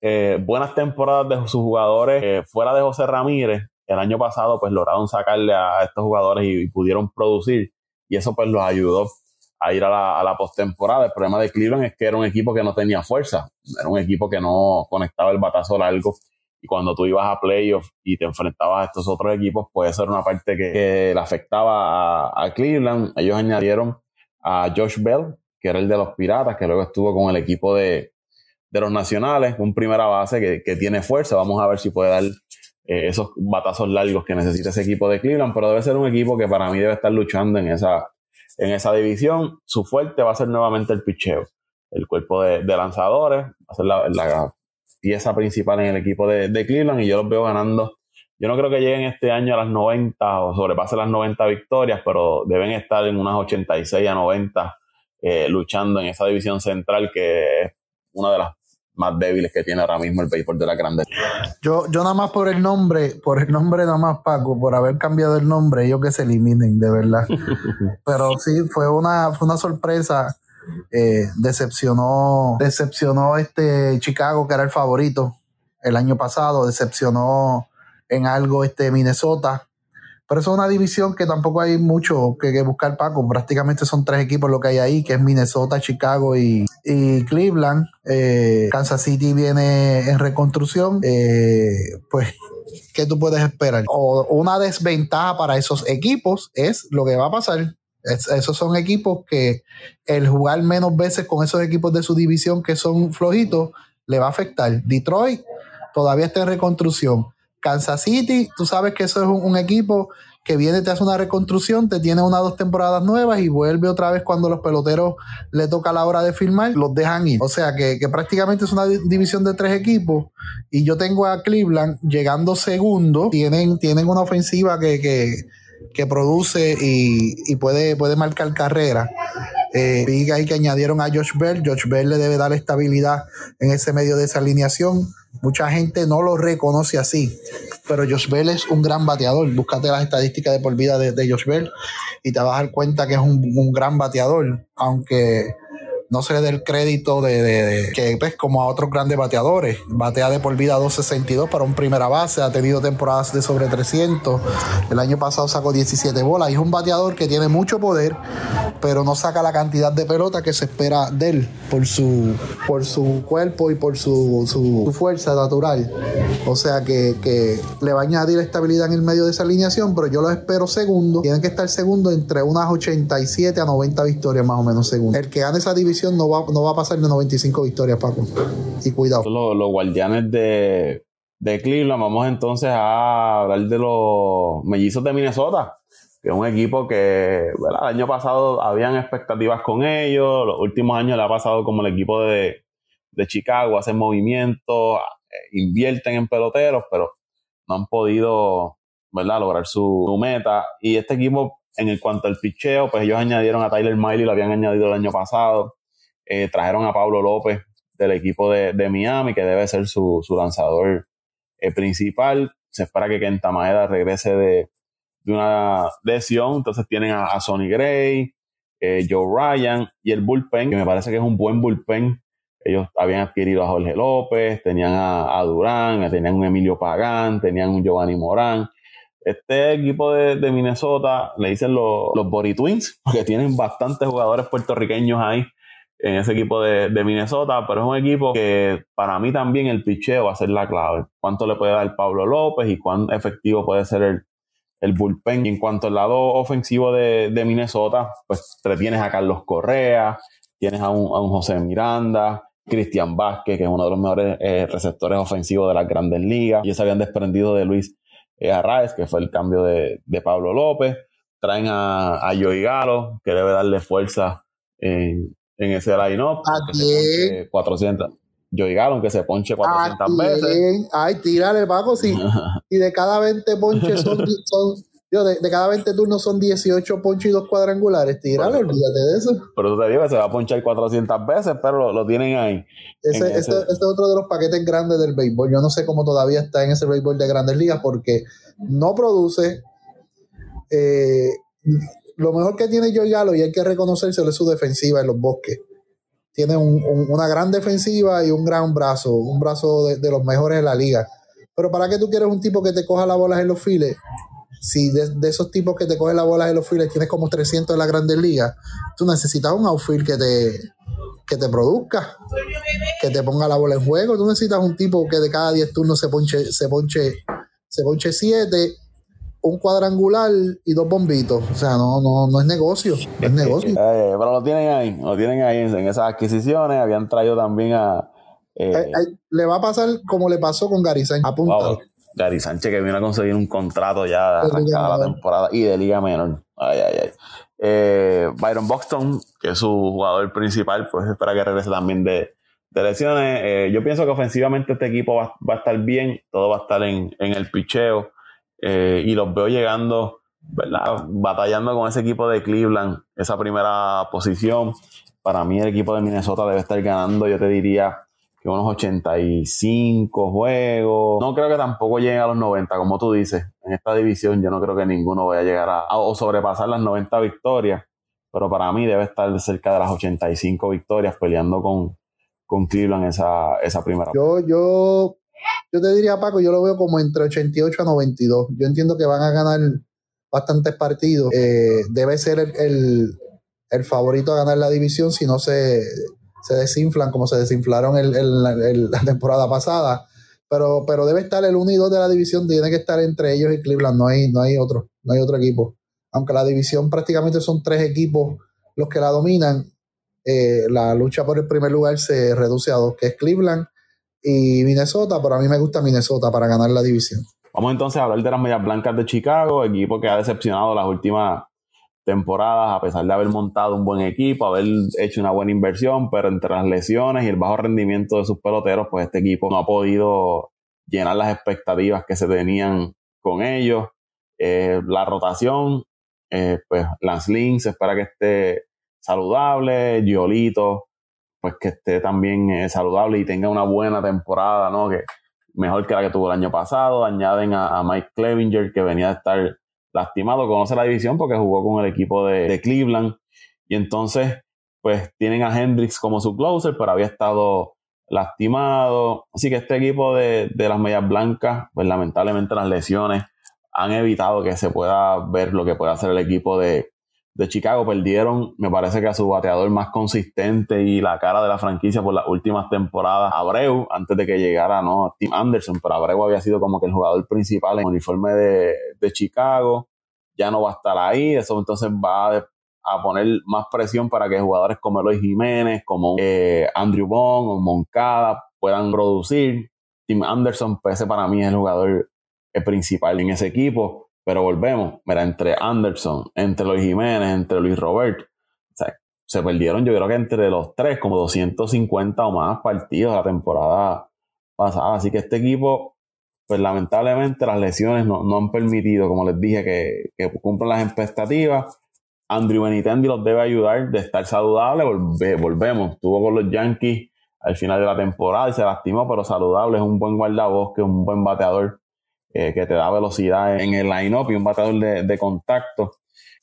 eh, buenas temporadas de sus jugadores eh, fuera de José Ramírez. El año pasado pues lograron sacarle a, estos jugadores y, pudieron producir y eso pues los ayudó a ir a la, a la postemporada. El problema de Cleveland es que era un equipo que no tenía fuerza, era un equipo que no conectaba el batazo largo y cuando tú ibas a playoffs y te enfrentabas a estos otros equipos, puede ser una parte que, le afectaba a, Cleveland. Ellos añadieron a Josh Bell, que era el de los Piratas, que luego estuvo con el equipo de, los Nacionales, un primera base que, tiene fuerza. Vamos a ver si puede dar eh, esos batazos largos que necesita ese equipo de Cleveland, pero debe ser un equipo que para mí debe estar luchando en esa, en esa división. Su fuerte va a ser nuevamente el picheo. El cuerpo de, lanzadores va a ser la, la pieza principal en el equipo de, Cleveland y yo los veo ganando. Yo no creo que lleguen este año a las 90 o sobrepasen las 90 victorias, pero deben estar en unas 86 a 90 eh, luchando en esa división central que es una de las más débiles que tiene ahora mismo el béisbol de la Grande. Yo, yo nada más por el nombre, por el nombre nada más Paco, por haber cambiado el nombre, ellos que se eliminen, de verdad. Pero sí, fue una, fue una sorpresa eh, decepcionó, decepcionó este Chicago, que era el favorito el año pasado, decepcionó en algo este Minnesota. Pero es una división que tampoco hay mucho que, buscar, Paco. Prácticamente son tres equipos lo que hay ahí, que es Minnesota, Chicago y, Cleveland. Eh, Kansas City viene en reconstrucción. Eh, pues, ¿qué tú puedes esperar? O una desventaja para esos equipos es lo que va a pasar esos son equipos que el jugar menos veces con esos equipos de su división que son flojitos le va a afectar. Detroit todavía está en reconstrucción. Kansas City, tú sabes que eso es un, equipo que viene, te hace una reconstrucción, te tiene una dos temporadas nuevas y vuelve otra vez cuando los peloteros le toca la hora de firmar, los dejan ir. O sea que, prácticamente es una división de tres equipos y yo tengo a Cleveland llegando segundo, tienen, tienen una ofensiva que, que, produce y, y, puede, puede marcar carrera. Eh, vi que añadieron a Josh Bell. Josh Bell le debe dar estabilidad en ese medio de esa alineación. Mucha gente no lo reconoce así, pero Josh Bell es un gran bateador. Búscate las estadísticas de por vida de, de Josh Bell y te vas a dar cuenta que es un, un gran bateador, aunque no se le dé el crédito de, que pues, como a otros grandes bateadores. Batea de por vida 262 para un primera base, ha tenido temporadas de sobre 300. El año pasado sacó 17 bolas y es un bateador que tiene mucho poder, pero no saca la cantidad de pelota que se espera de él por su, por su cuerpo y por su, su, fuerza natural. O sea que, que, le va a añadir estabilidad en el medio de esa alineación, pero yo lo espero segundo. Tienen que estar segundo entre unas 87 a 90 victorias más o menos segundo. El que gane esa división no va, no va a pasar de 95 victorias, Paco. Y cuidado. Los, guardianes de, de Cleveland, vamos entonces a hablar de los mellizos de Minnesota, que es un equipo que el año pasado habían expectativas con ellos, los últimos años le ha pasado como el equipo de, de Chicago, hacen movimientos, eh, invierten en peloteros, pero no han podido lograr su, su, meta. Y este equipo, en cuanto al picheo, pues ellos añadieron a Tyler Miley, lo habían añadido el año pasado. Eh, trajeron a Pablo López del equipo de, Miami, que debe ser su, lanzador eh, principal. Se espera que Kenta Maeda regrese de, una lesión. Entonces tienen a, Sonny Gray, eh, Joe Ryan y el bullpen, que me parece que es un buen bullpen. Ellos habían adquirido a Jorge López, tenían a, Durán, tenían un Emilio Pagán, tenían un Giovanni Morán. Este equipo de, Minnesota le dicen los, los Body Twins, porque tienen bastantes jugadores puertorriqueños ahí en ese equipo de, Minnesota, pero es un equipo que para mí también el picheo va a ser la clave. Cuánto le puede dar Pablo López y cuán efectivo puede ser el, bullpen. Y en cuanto al lado ofensivo de, Minnesota, pues tienes a Carlos Correa, tienes a un, José Miranda, Cristian Vázquez, que es uno de los mejores eh, receptores ofensivos de las grandes ligas. Y se habían desprendido de Luis eh, Arraez, que fue el cambio de, Pablo López. Traen a, a Joey Galo, que debe darle fuerza en, en ese line-up. 400. Yo digaron que se ponche 400 veces. Ay, tírale, Paco. Si, y de cada 20 ponches son, yo, de, cada 20 turnos son 18 ponches y dos cuadrangulares. Tírale, olvídate de eso. Pero tú te digo que se va a ponchar 400 veces, pero lo, tienen ahí. Ese, es otro de los paquetes grandes del béisbol. Yo no sé cómo todavía está en ese béisbol de grandes ligas porque no produce. Eh, lo mejor que tiene Joey Galo, y hay que reconocérselo, es su defensiva en los bosques. Tiene una gran defensiva y un gran brazo, un brazo de, los mejores de la liga. Pero ¿para qué tú quieres un tipo que te coja las bolas en los files? Si de, esos tipos que te cogen las bolas en los files tienes como 300 en la grandes ligas, tú necesitas un outfield que te, que te produzca, que te ponga la bola en juego. Tú necesitas un tipo que de cada 10 turnos se ponche, se ponche, se ponche 7 un cuadrangular y dos bombitos. O sea, no, no, no es negocio. es negocio. Eh, pero lo tienen ahí, lo tienen ahí en, esas adquisiciones. Habían traído también a. Eh, eh, le va a pasar como le pasó con Gary Sánchez. Apuntado. Gary Sánchez que vino a conseguir un contrato ya de arrancada la temporada y de Liga Menor. Ay, ay, ay. Byron Buxton, que es su jugador principal, pues espera que regrese también de, de lesiones. yo pienso que ofensivamente este equipo va, va, a estar bien, todo va a estar en, en el picheo. Eh, y los veo llegando, ¿verdad? Batallando con ese equipo de Cleveland, esa primera posición. Para mí el equipo de Minnesota debe estar ganando, yo te diría que unos 85 juegos. No creo que tampoco lleguen a los 90, como tú dices. En esta división yo no creo que ninguno vaya a llegar a, o sobrepasar las 90 victorias, pero para mí debe estar cerca de las 85 victorias peleando con, con Cleveland esa, esa primera. Yo, yo yo te diría, Paco, yo lo veo como entre 88 a 92. Yo entiendo que van a ganar bastantes partidos. Eh, debe ser el, favorito a ganar la división si no se, se desinflan como se desinflaron el, la temporada pasada. Pero, pero debe estar el 1 y 2 de la división, tiene que estar entre ellos y Cleveland, no hay, no hay otro, no hay otro equipo. Aunque la división prácticamente son tres equipos los que la dominan, eh, la lucha por el primer lugar se reduce a dos, que es Cleveland, y Minnesota, pero a mí me gusta Minnesota para ganar la división. Vamos entonces a hablar de las Medias Blancas de Chicago, equipo que ha decepcionado las últimas temporadas, a pesar de haber montado un buen equipo, haber hecho una buena inversión, pero entre las lesiones y el bajo rendimiento de sus peloteros, pues este equipo no ha podido llenar las expectativas que se tenían con ellos. Eh, la rotación, eh, pues Lance Lynn se espera que esté saludable, Giolito, pues que esté también eh, saludable y tenga una buena temporada, ¿no? Que mejor que la que tuvo el año pasado. Añaden a, Mike Clevinger, que venía de estar lastimado, conoce la división porque jugó con el equipo de, Cleveland. Y entonces, pues tienen a Hendricks como su closer, pero había estado lastimado. Así que este equipo de, de las medias blancas, pues lamentablemente las lesiones han evitado que se pueda ver lo que puede hacer el equipo de, de Chicago perdieron, me parece que a su bateador más consistente y la cara de la franquicia por las últimas temporadas, Abreu, antes de que llegara ¿no? Tim Anderson, pero Abreu había sido como que el jugador principal en el uniforme de, Chicago, ya no va a estar ahí, eso entonces va a, poner más presión para que jugadores como Eloy Jiménez, como eh, Andrew Bond o Moncada puedan producir. Tim Anderson, pues ese para mí es el jugador principal en ese equipo pero volvemos, mira, entre Anderson, entre Luis Jiménez, entre Luis Robert, se perdieron yo creo que entre los tres como 250 o más partidos la temporada pasada. Así que este equipo, pues lamentablemente las lesiones no, han permitido, como les dije, que, que cumplan las expectativas. Andrew Benitendi los debe ayudar de estar saludable. volvemos, estuvo con los Yankees al final de la temporada y se lastimó, pero saludable, es un buen guardabosque, un buen bateador eh, que te da velocidad en el line-up y un bateador de, contacto.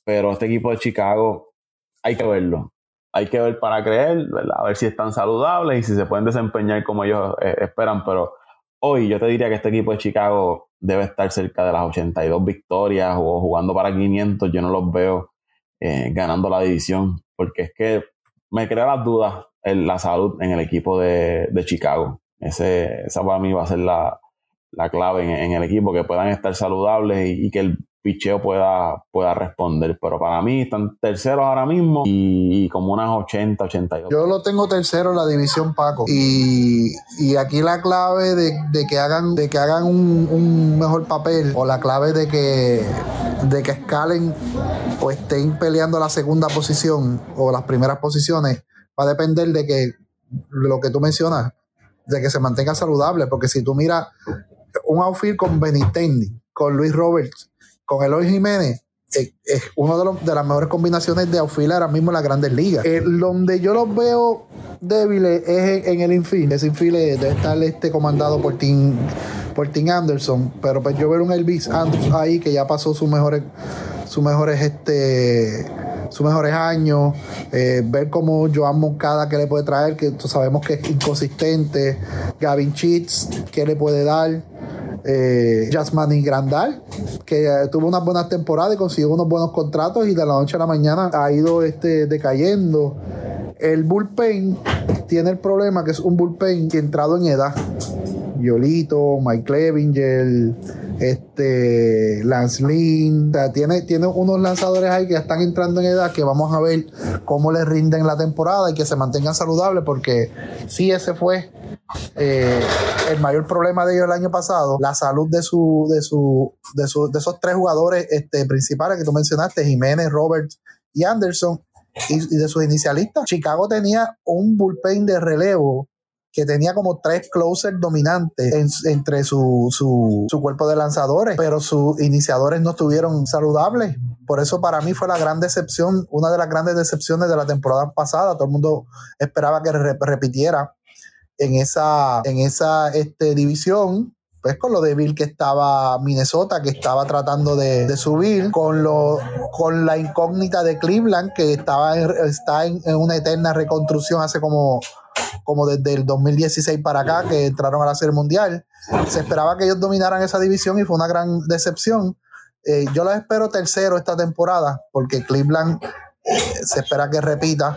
Pero este equipo de Chicago hay que verlo. Hay que ver para creer, a ver si están saludables y si se pueden desempeñar como ellos eh, esperan. Pero hoy yo te diría que este equipo de Chicago debe estar cerca de las 82 victorias o jugando para 500. Yo no los veo eh, ganando la división porque es que me crea las dudas en la salud en el equipo de, Chicago. Ese, esa para mí va a ser la, la clave en, el equipo, que puedan estar saludables y, que el picheo pueda, pueda responder. Pero para mí están terceros ahora mismo y, como unas 80, 82. Yo lo tengo tercero en la división Paco. Y, aquí la clave de, que hagan, de que hagan un, mejor papel o la clave de que, de que escalen o estén peleando la segunda posición o las primeras posiciones va a depender de que lo que tú mencionas, de que se mantenga saludable. Porque si tú miras un outfield con Benitendi, con Luis Roberts, con Eloy Jiménez, es, una de, las mejores combinaciones de outfield ahora mismo en las grandes ligas. Eh, donde yo los veo débiles es en, el infield. Ese infield debe estar este comandado por Tim, por Tim Anderson, pero pues yo veo un Elvis Anderson ahí que ya pasó sus mejores, sus mejores, este, sus mejores años, eh, ver cómo Joan Moncada que le puede traer, que sabemos que es inconsistente, Gavin Cheats, que le puede dar eh, Jasmine Grandal, que eh, tuvo unas buenas temporadas y consiguió unos buenos contratos y de la noche a la mañana ha ido este, decayendo. El bullpen tiene el problema que es un bullpen que entrado en edad. Yolito, Mike Clevinger, este, Lance Lynn, tiene, tiene unos lanzadores ahí que están entrando en edad que vamos a ver cómo les rinden la temporada y que se mantengan saludables porque si ese fue eh, el mayor problema de ellos el año pasado, la salud de su, de su, de, de esos tres jugadores este, principales que tú mencionaste, Jiménez, Roberts y Anderson, y, de sus inicialistas. Chicago tenía un bullpen de relevo que tenía como tres closers dominantes entre su, su, su, cuerpo de lanzadores, pero sus iniciadores no estuvieron saludables. Por eso para mí fue la gran decepción, una de las grandes decepciones de la temporada pasada. Todo el mundo esperaba que repitiera en esa, en esa este, división, pues con lo débil que estaba Minnesota, que estaba tratando de, subir, con, lo, con la incógnita de Cleveland, que estaba está en, una eterna reconstrucción hace como, como desde el 2016 para acá, que entraron a la Serie Mundial. Se esperaba que ellos dominaran esa división y fue una gran decepción. Eh, yo la espero tercero esta temporada, porque Cleveland eh, se espera que repita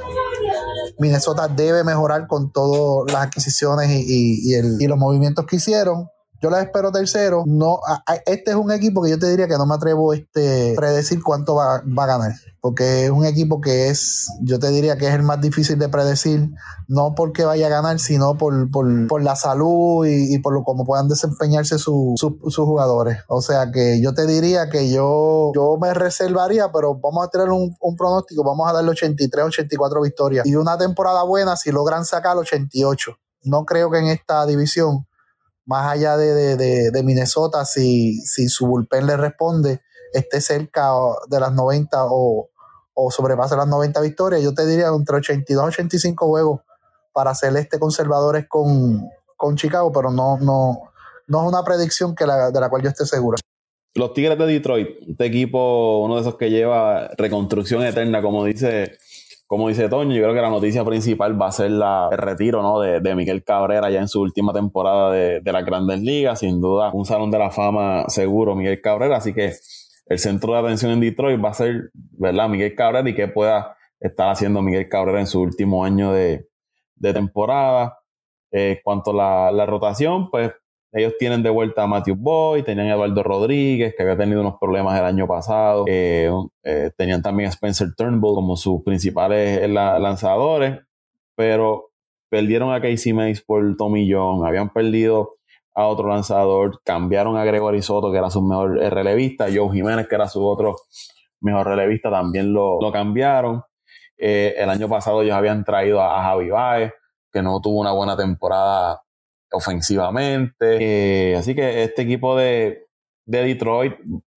Minnesota debe mejorar con todas las adquisiciones y, los movimientos que hicieron. Yo les espero tercero. No, este es un equipo que yo te diría que no me atrevo a este, predecir cuánto va, a ganar. Porque es un equipo que es, yo te diría que es el más difícil de predecir, no porque vaya a ganar, sino por, por, la salud y, por lo, cómo puedan desempeñarse sus jugadores. O sea que yo te diría que yo, yo me reservaría, pero vamos a tener un, un pronóstico, vamos a darle 83, 84 victorias. Y una temporada buena si logran sacar 88. No creo que en esta división más allá de, de, Minnesota, si, si su bullpen le responde, esté cerca de las 90 o, o sobrepase las 90 victorias, yo te diría entre 82 y 85 juegos para este conservadores con, con Chicago, pero no, no, no es una predicción que la, de la cual yo esté seguro. Los Tigres de Detroit, este equipo, uno de esos que lleva reconstrucción eterna, como dice como dice Toño, yo creo que la noticia principal va a ser la, el retiro ¿no? de, de, Miguel Cabrera ya en su última temporada de, de las grandes ligas. Sin duda, un salón de la fama seguro, Miguel Cabrera. Así que el centro de atención en Detroit va a ser, ¿verdad? Miguel Cabrera y qué pueda estar haciendo Miguel Cabrera en su último año de, de temporada. Eh, cuanto a la, rotación, pues ellos tienen de vuelta a Matthew Boyd, tenían a Eduardo Rodríguez, que había tenido unos problemas el año pasado. Eh, eh, tenían también a Spencer Turnbull como sus principales lanzadores, pero perdieron a Casey Mays por Tommy John, habían perdido a otro lanzador, cambiaron a Gregory Soto, que era su mejor relevista, Joe Jiménez, que era su otro mejor relevista, también lo, cambiaron. Eh, el año pasado ellos habían traído a, a Javi Baez, que no tuvo una buena temporada ofensivamente. Eh, así que este equipo de, Detroit,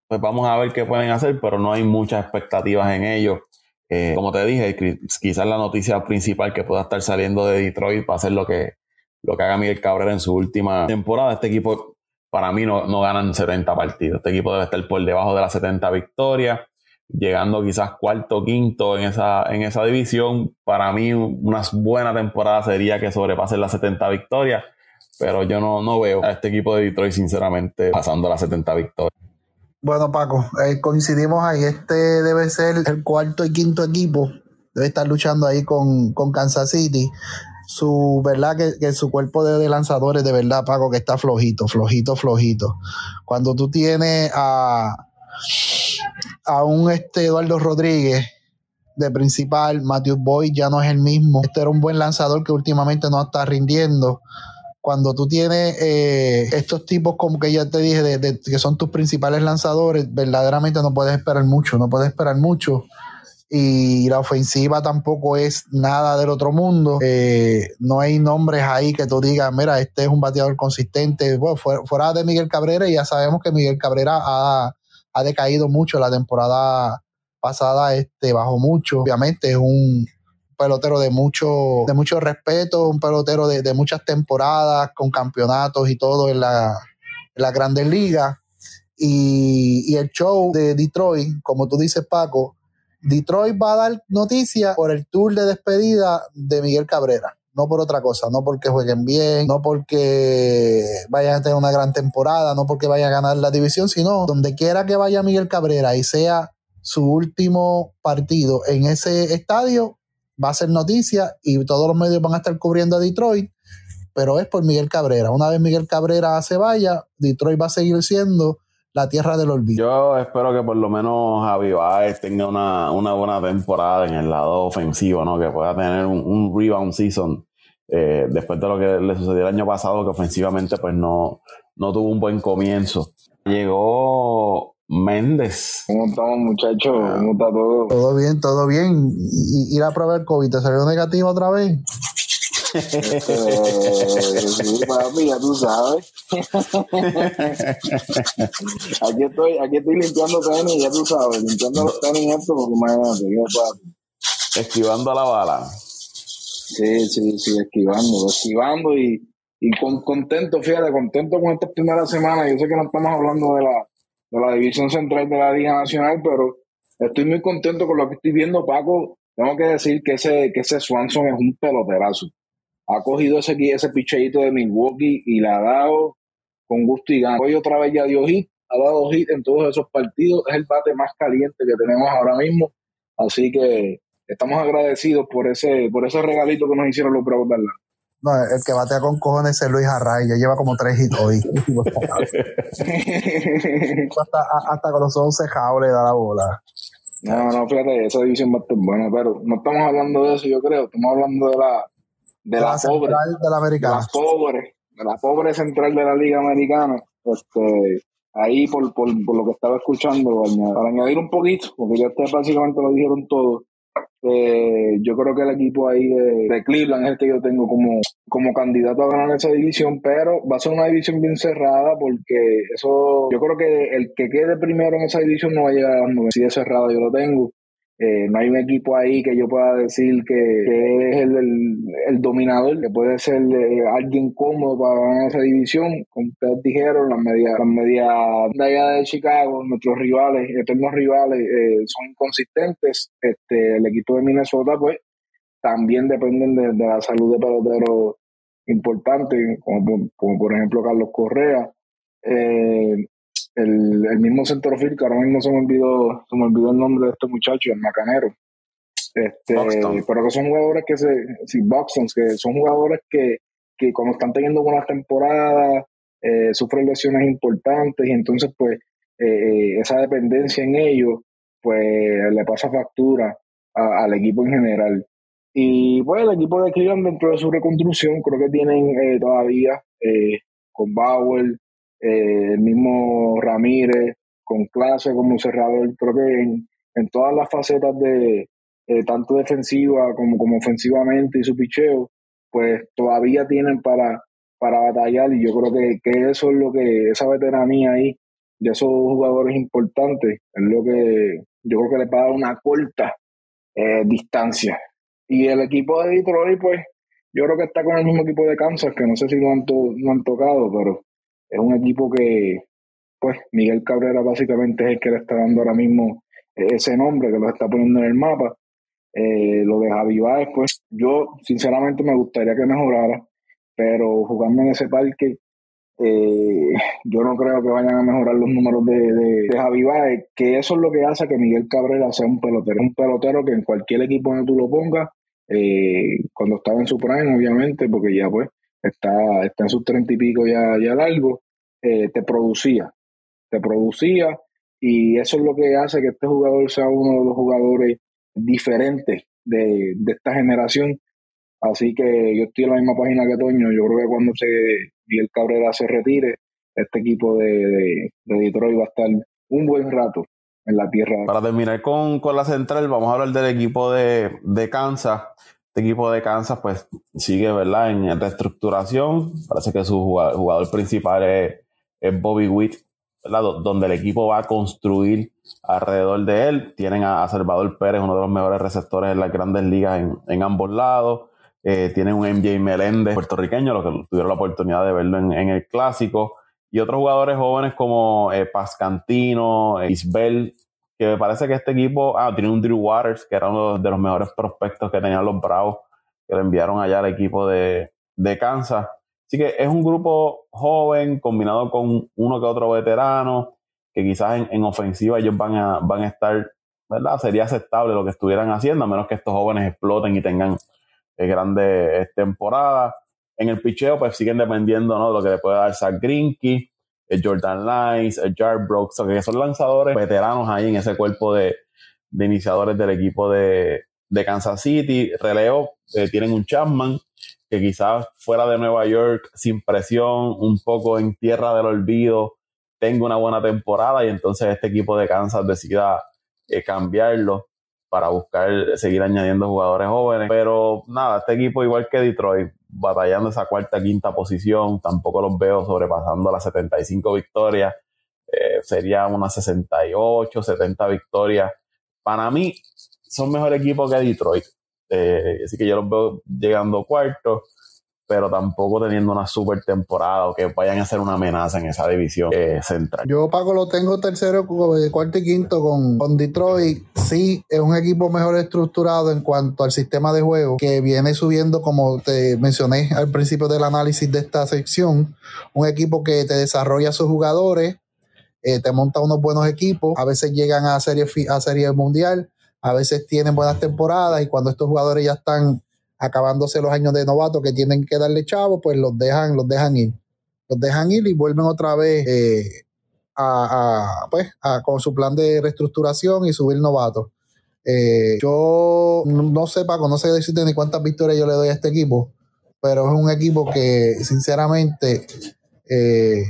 pues vamos a ver qué pueden hacer, pero no hay muchas expectativas en ellos. Eh, como te dije, quizás la noticia principal que pueda estar saliendo de Detroit va a ser lo que, lo que haga Miguel Cabrera en su última temporada. Este equipo, para mí, no, no ganan 70 partidos. Este equipo debe estar por debajo de las 70 victorias, llegando quizás cuarto, quinto en esa, en esa división. Para mí, una buena temporada sería que sobrepasen las 70 victorias pero yo no, no veo a este equipo de Detroit, sinceramente, pasando las 70 victorias. Bueno, Paco, eh, coincidimos ahí. Este debe ser el cuarto y quinto equipo. Debe estar luchando ahí con, Kansas City. Su verdad que, su cuerpo de, lanzadores, de verdad, Paco, que está flojito, flojito, flojito. Cuando tú tienes a, a un este Eduardo Rodríguez de principal, Matthew Boyd ya no es el mismo. Este era un buen lanzador que últimamente no está rindiendo cuando tú tienes eh, estos tipos como que ya te dije, de, que son tus principales lanzadores, verdaderamente no puedes esperar mucho, no puedes esperar mucho. Y la ofensiva tampoco es nada del otro mundo. Eh, no hay nombres ahí que tú digas, mira, este es un bateador consistente. Bueno, fuera, de Miguel Cabrera, ya sabemos que Miguel Cabrera ha, ha decaído mucho la temporada pasada, este, bajó mucho. Obviamente es un, pelotero de mucho, de mucho respeto, un pelotero de, muchas temporadas, con campeonatos y todo en la, la Grandes Ligas. Y, el show de Detroit, como tú dices, Paco, Detroit va a dar noticia por el tour de despedida de Miguel Cabrera. No por otra cosa, no porque jueguen bien, no porque vayan a tener una gran temporada, no porque vayan a ganar la división, sino donde quiera que vaya Miguel Cabrera y sea su último partido en ese estadio, va a ser noticia y todos los medios van a estar cubriendo a Detroit, pero es por Miguel Cabrera. Una vez Miguel Cabrera se vaya, Detroit va a seguir siendo la tierra del olvido. Yo espero que por lo menos Javi Baez tenga una, buena temporada en el lado ofensivo, ¿no? Que pueda tener un, rebound season eh, después de lo que le sucedió el año pasado, que ofensivamente pues no, no tuvo un buen comienzo. Llegó Méndez. ¿Cómo estamos, muchachos? ¿Cómo está todo? Todo bien, todo bien. ¿Y, ir a probar el COVID te salió negativo otra vez? sí, papi, ya tú sabes. aquí estoy, aquí estoy limpiando tenis, ya tú sabes, limpiando los tenis esto porque imagínate, papi. Esquivando la bala. Sí, sí, sí, esquivando, esquivando y, y con, contento, fíjate, contento con esta primera semana. Yo sé que no estamos hablando de la de la división central de la Liga Nacional, pero estoy muy contento con lo que estoy viendo, Paco. Tengo que decir que ese, que ese Swanson es un peloterazo. Ha cogido ese, ese picheito de Milwaukee y le ha dado con gusto y gana. Hoy otra vez ya dio hit, ha dado hit en todos esos partidos. Es el bate más caliente que tenemos ahora mismo. Así que estamos agradecidos por ese, por ese regalito que nos hicieron los Bravos de No, el que batea con cojones es Luis Array, ya lleva como tres hits hoy. hasta, hasta con los 11 le da la bola. No, no, fíjate, esa división va a estar buena, pero no estamos hablando de eso, yo creo, estamos hablando de la, de, la, pobre, de la americana. De la pobre, de la pobre central de la Liga Americana. Este, ahí por, por, por lo que estaba escuchando, para añadir un poquito, porque ya ustedes básicamente lo dijeron todo, eh, yo creo que el equipo ahí de, Cleveland es el que yo tengo como, como candidato a ganar esa división, pero va a ser una división bien cerrada porque eso, yo creo que el que quede primero en esa división no va a llegar a las nubes. Si es cerrada, yo lo tengo. Eh, no hay un equipo ahí que yo pueda decir que, es el, dominador, que puede ser eh, alguien cómodo para ganar esa división. Como ustedes dijeron, las medias las media de allá de Chicago, nuestros rivales, eternos rivales, eh, son inconsistentes. Este, el equipo de Minnesota, pues, también dependen de, la salud de peloteros importantes, como, como por ejemplo Carlos Correa. Eh, el, el mismo centrofield, que ahora mismo se me olvidó, se me olvidó el nombre de este muchacho, el Macanero. Este, pero que son jugadores que se, sí, Boxons, que son jugadores que, que cuando están teniendo buenas temporadas, eh, sufren lesiones importantes y entonces pues eh, eh, esa dependencia en ellos pues le pasa factura al equipo en general. Y pues el equipo de Cleveland dentro de su reconstrucción creo que tienen todavía con Bauer, eh, el mismo Ramírez, con clase como cerrador, creo que en, todas las facetas de eh, tanto defensiva como, como ofensivamente y su picheo, pues todavía tienen para, para batallar y yo creo que, que eso es lo que, esa veteranía ahí de esos jugadores importantes, es lo que yo creo que le va a dar una corta eh, distancia. Y el equipo de Detroit, pues yo creo que está con el mismo equipo de Kansas, que no sé si lo han, lo han tocado, pero es un equipo que, pues, Miguel Cabrera básicamente es el que le está dando ahora mismo ese nombre, que lo está poniendo en el mapa. Eh, lo de Javi Baez, pues, yo sinceramente me gustaría que mejorara, pero jugando en ese parque, eh, yo no creo que vayan a mejorar los números de, de, Javi Baez, que eso es lo que hace que Miguel Cabrera sea un pelotero. Un pelotero que en cualquier equipo donde tú lo pongas, eh, cuando estaba en su prime, obviamente, porque ya pues está, está en sus treinta y pico ya, ya largo, eh, te producía, te producía y eso es lo que hace que este jugador sea uno de los jugadores diferentes de, esta generación. Así que yo estoy en la misma página que Toño. Yo creo que cuando se Miguel Cabrera se retire, este equipo de, Detroit va a estar un buen rato en la tierra. Para terminar con, la central, vamos a hablar del equipo de, de Kansas. Este equipo de Kansas pues sigue, ¿verdad? En reestructuración. Parece que su jugador, principal es, Bobby Witt, donde el equipo va a construir alrededor de él. Tienen a, Salvador Pérez, uno de los mejores receptores en las grandes ligas en, ambos lados. Eh, tienen un MJ Meléndez puertorriqueño, lo que tuvieron la oportunidad de verlo en, el clásico. Y otros jugadores jóvenes como eh, Pascantino, eh, Isbel, que me parece que este equipo, ah, tiene un Drew Waters, que era uno de los mejores prospectos que tenían los Bravos, que le enviaron allá al equipo de, de Kansas. Así que es un grupo joven combinado con uno que otro veterano, que quizás en, ofensiva ellos van a, van a estar, ¿verdad? Sería aceptable lo que estuvieran haciendo, a menos que estos jóvenes exploten y tengan eh, grandes temporadas. En el picheo, pues siguen dependiendo ¿no? de lo que le puede dar Zach Greinke, Jordan Lines, Jar Brooks, que son lanzadores veteranos ahí en ese cuerpo de, iniciadores del equipo de, Kansas City. Relevo, eh, tienen un Chapman que quizás fuera de Nueva York, sin presión, un poco en tierra del olvido, tenga una buena temporada y entonces este equipo de Kansas decida eh, cambiarlo para buscar seguir añadiendo jugadores jóvenes. Pero nada, este equipo igual que Detroit, batallando esa cuarta, quinta posición, tampoco los veo sobrepasando las 75 victorias, eh, sería unas 68, 70 victorias. Para mí, son mejor equipo que Detroit. Eh, así que yo los veo llegando cuarto pero tampoco teniendo una super temporada o que vayan a ser una amenaza en esa división eh, central. Yo, Paco, lo tengo tercero, cuarto y quinto con, con Detroit. Sí, es un equipo mejor estructurado en cuanto al sistema de juego, que viene subiendo, como te mencioné al principio del análisis de esta sección, un equipo que te desarrolla sus jugadores, eh, te monta unos buenos equipos, a veces llegan a serie, a serie mundial, a veces tienen buenas temporadas y cuando estos jugadores ya están acabándose los años de novato que tienen que darle chavo, pues los dejan, los dejan ir. Los dejan ir y vuelven otra vez eh, a, pues, con su plan de reestructuración y subir novatos. Eh, yo no sé, Paco, no sé decirte ni cuántas victorias yo le doy a este equipo, pero es un equipo que sinceramente eh,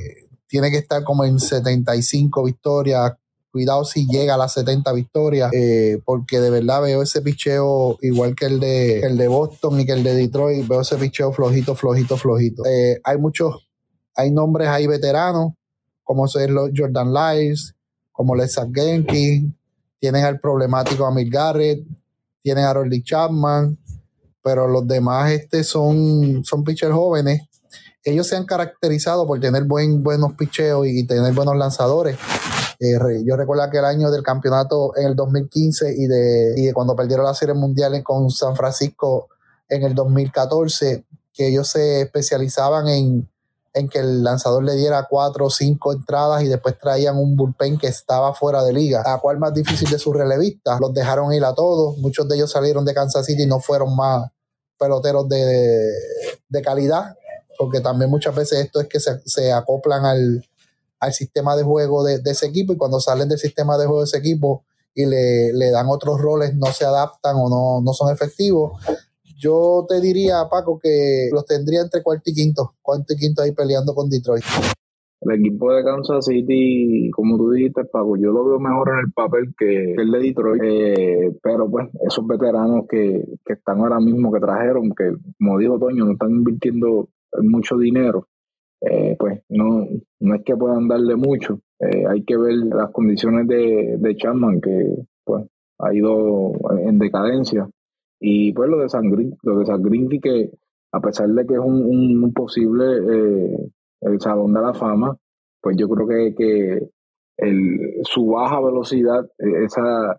tiene que estar como en 75 victorias. Cuidado si llega a las 70 victorias, eh, porque de verdad veo ese picheo igual que el de, el de Boston y que el de Detroit. Veo ese picheo flojito, flojito, flojito. hay muchos, hay nombres ahí veteranos, como son los Jordan Lyles, como Lesa Genki, tienen al problemático Amir Garrett, tienen a Rolly Chapman, pero los demás este son, son pitchers jóvenes. Ellos se han caracterizado por tener buen, buenos picheos y tener buenos lanzadores. Eh, yo recuerdo aquel año del campeonato en el 2015 y de, y de cuando perdieron la serie mundial con San Francisco en el 2014, que ellos se especializaban en, en que el lanzador le diera cuatro o cinco entradas y después traían un bullpen que estaba fuera de liga. ¿A cuál más difícil de sus relevistas? Los dejaron ir a todos. Muchos de ellos salieron de Kansas City y no fueron más peloteros de, de calidad, porque también muchas veces esto es que se, acoplan al, sistema de juego de, ese equipo y cuando salen del sistema de juego de ese equipo y le, le dan otros roles, no se adaptan o no, no son efectivos yo te diría, Paco, que los tendría entre cuarto y quinto, cuarto y quinto ahí peleando con Detroit. El equipo de Kansas City, como tú dijiste, Paco, yo lo veo mejor en el papel que el de Detroit, eh, pero pues esos veteranos que, están ahora mismo, que trajeron, que como dijo Toño, no están invirtiendo mucho dinero, eh, pues no, no es que puedan darle mucho. Eh, hay que ver las condiciones de, de Chapman, que pues ha ido en decadencia. Y pues lo de San lo de que a pesar de que es un, posible eh, el Salón de la Fama, pues yo creo que, que el, su baja velocidad, e, esa,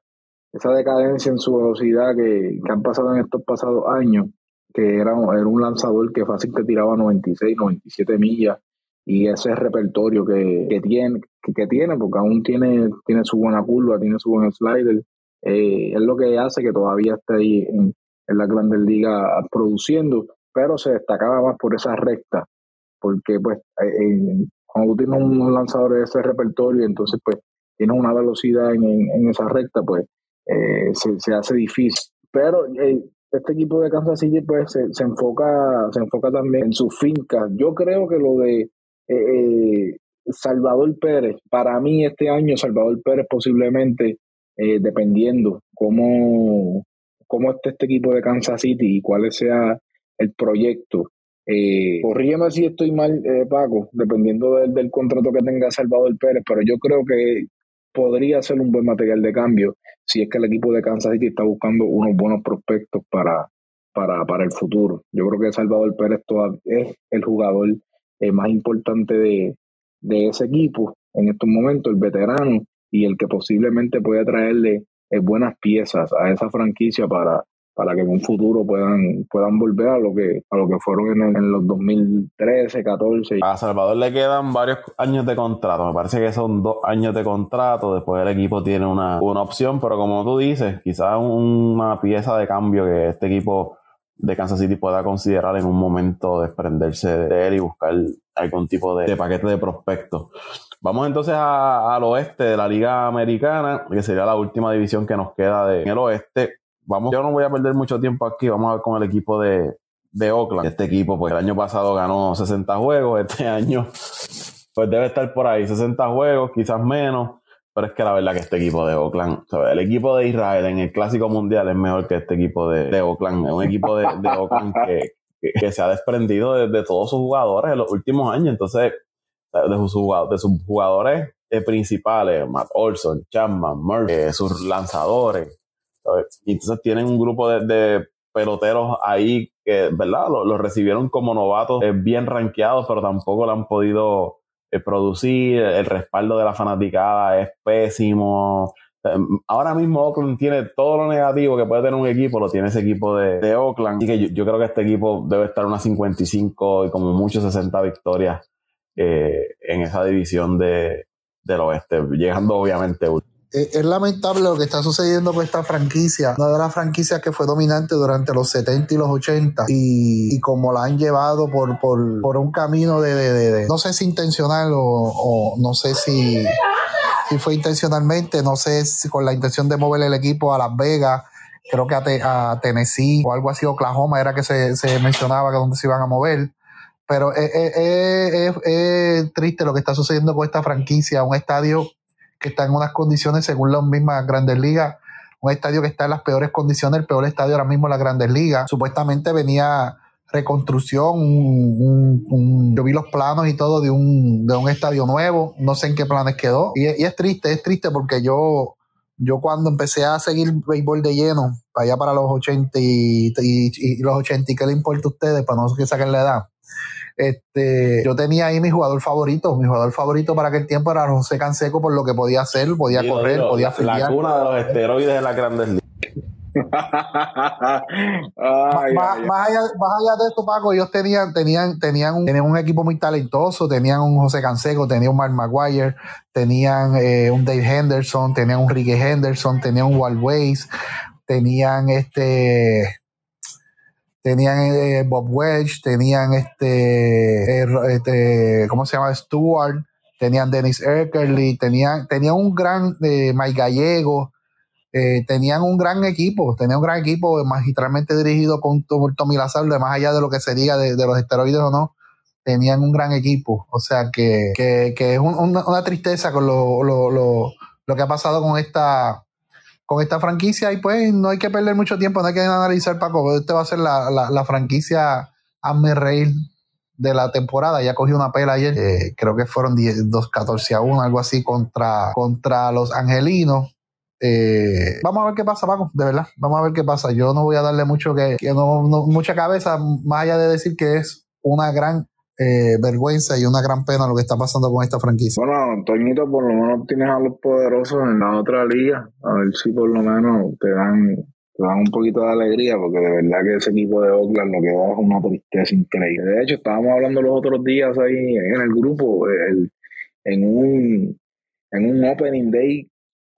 esa decadencia en su velocidad que, han pasado en estos pasados años, que era, era un lanzador que fácil que tiraba 96, 97 millas, y ese repertorio que, que tiene, que, tiene, porque aún tiene, tiene su buena curva, tiene su buen slider, eh, es lo que hace que todavía esté ahí en, en la Grandes Ligas produciendo, pero se destacaba más por esa recta, porque pues eh, cuando tú tienes un lanzador de ese repertorio, entonces pues tienes una velocidad en, esa recta, pues eh, se, hace difícil. Pero este equipo de Kansas City pues se, enfoca se enfoca también en sus fincas. Yo creo que lo de Salvador Pérez, para mí este año Salvador Pérez posiblemente eh, dependiendo cómo, cómo esté este equipo de Kansas City y cuál sea el proyecto. Eh, corrígeme si estoy mal, eh, Paco, dependiendo del, del, contrato que tenga Salvador Pérez, pero yo creo que podría ser un buen material de cambio si es que el equipo de Kansas City está buscando unos buenos prospectos para, para, para el futuro. Yo creo que Salvador Pérez es el jugador eh, más importante de, de ese equipo en estos momentos, el veterano, y el que posiblemente puede traerle eh, buenas piezas a esa franquicia para, para que en un futuro puedan, puedan volver a lo que, a lo que fueron en, los 2013, 14. A Salvador le quedan varios años de contrato, me parece que son dos años de contrato, después el equipo tiene una, una opción, pero como tú dices, quizás una pieza de cambio que este equipo de Kansas City pueda considerar en un momento desprenderse de él y buscar algún tipo de, paquete de prospectos. Vamos entonces al oeste de la Liga Americana, que sería la última división que nos queda de, en el oeste. Vamos, yo no voy a perder mucho tiempo aquí, vamos a ver con el equipo de, de Oakland. Este equipo, pues el año pasado ganó 60 juegos, este año pues debe estar por ahí, 60 juegos, quizás menos. Pero es que la verdad que este equipo de Oakland, el equipo de Israel en el Clásico Mundial es mejor que este equipo de, de Oakland. Es un equipo de, de Oakland que, que, se ha desprendido de, todos sus jugadores en los últimos años. Entonces, de sus, de sus jugadores eh, principales, Matt Olson, Chapman, Murphy, eh, sus lanzadores. Y entonces tienen un grupo de, peloteros ahí que, ¿verdad? Los recibieron como novatos eh, bien rankeados, pero tampoco lo han podido producir, el respaldo de la fanaticada es pésimo. Ahora mismo Oakland tiene todo lo negativo que puede tener un equipo, lo tiene ese equipo de, Oakland. Así que yo, creo que este equipo debe estar unas 55 y como mucho 60 victorias eh, en esa división de, del oeste, llegando obviamente eh, es lamentable lo que está sucediendo con esta franquicia, una de las franquicias que fue dominante durante los 70 y los 80 y, como la han llevado por, por, un camino de, no sé si intencional o, no sé si, si, fue intencionalmente, no sé si con la intención de mover el equipo a Las Vegas, creo que a, Tennessee o algo así, Oklahoma era que se, se mencionaba que donde se iban a mover. Pero es, triste lo que está sucediendo con esta franquicia, un estadio que está en unas condiciones según las mismas grandes ligas, un estadio que está en las peores condiciones, el peor estadio ahora mismo en las grandes ligas. Supuestamente venía reconstrucción, yo vi los planos y todo de un, de un estadio nuevo, no sé en qué planes quedó. Y, es triste, es triste porque yo, yo cuando empecé a seguir béisbol de lleno, para allá para los 80 y, y, los 80, ¿y qué le importa a ustedes para no que saquen la edad? Este, yo tenía ahí mi jugador favorito. Mi jugador favorito para aquel tiempo era José Canseco por lo que podía hacer, podía correr, podía filiar. La cuna de los esteroides de la grandes ligas. más, allá, de esto, Paco, ellos tenían, tenían, tenían, un, tenían un equipo muy talentoso, tenían un José Canseco, tenían un Mark Maguire, tenían eh, un Dave Henderson, tenían un Ricky Henderson, tenían un Walt Ways, tenían este tenían eh, Bob Welch, tenían este, eh, este, ¿cómo se llama? Stewart, tenían Dennis Eckerly, tenían, tenían un gran eh, Mike Gallego, eh, tenían un gran equipo, tenían un gran equipo magistralmente dirigido con Tommy Lazardo, más allá de lo que sería de, los esteroides o no, tenían un gran equipo. O sea que, que, que es una, tristeza con lo, lo, lo, lo que ha pasado con esta con esta franquicia y pues no hay que perder mucho tiempo, no hay que analizar Paco, este va a ser la, la, la franquicia Hazme Reír de la temporada, ya cogió una pela ayer, eh, creo que fueron 10, 2, 14 a 1, algo así contra, contra los angelinos. Eh, vamos a ver qué pasa, Paco, de verdad. Vamos a ver qué pasa. Yo no voy a darle mucho que, no, mucha cabeza, más allá de decir que es una gran eh, vergüenza y una gran pena lo que está pasando con esta franquicia. Bueno, Toñito, por lo menos tienes a los poderosos en la otra liga, a ver si por lo menos te dan, te dan un poquito de alegría, porque de verdad que ese equipo de Oakland lo que da es una tristeza increíble. De hecho, estábamos hablando los otros días ahí en el grupo, en un en un opening day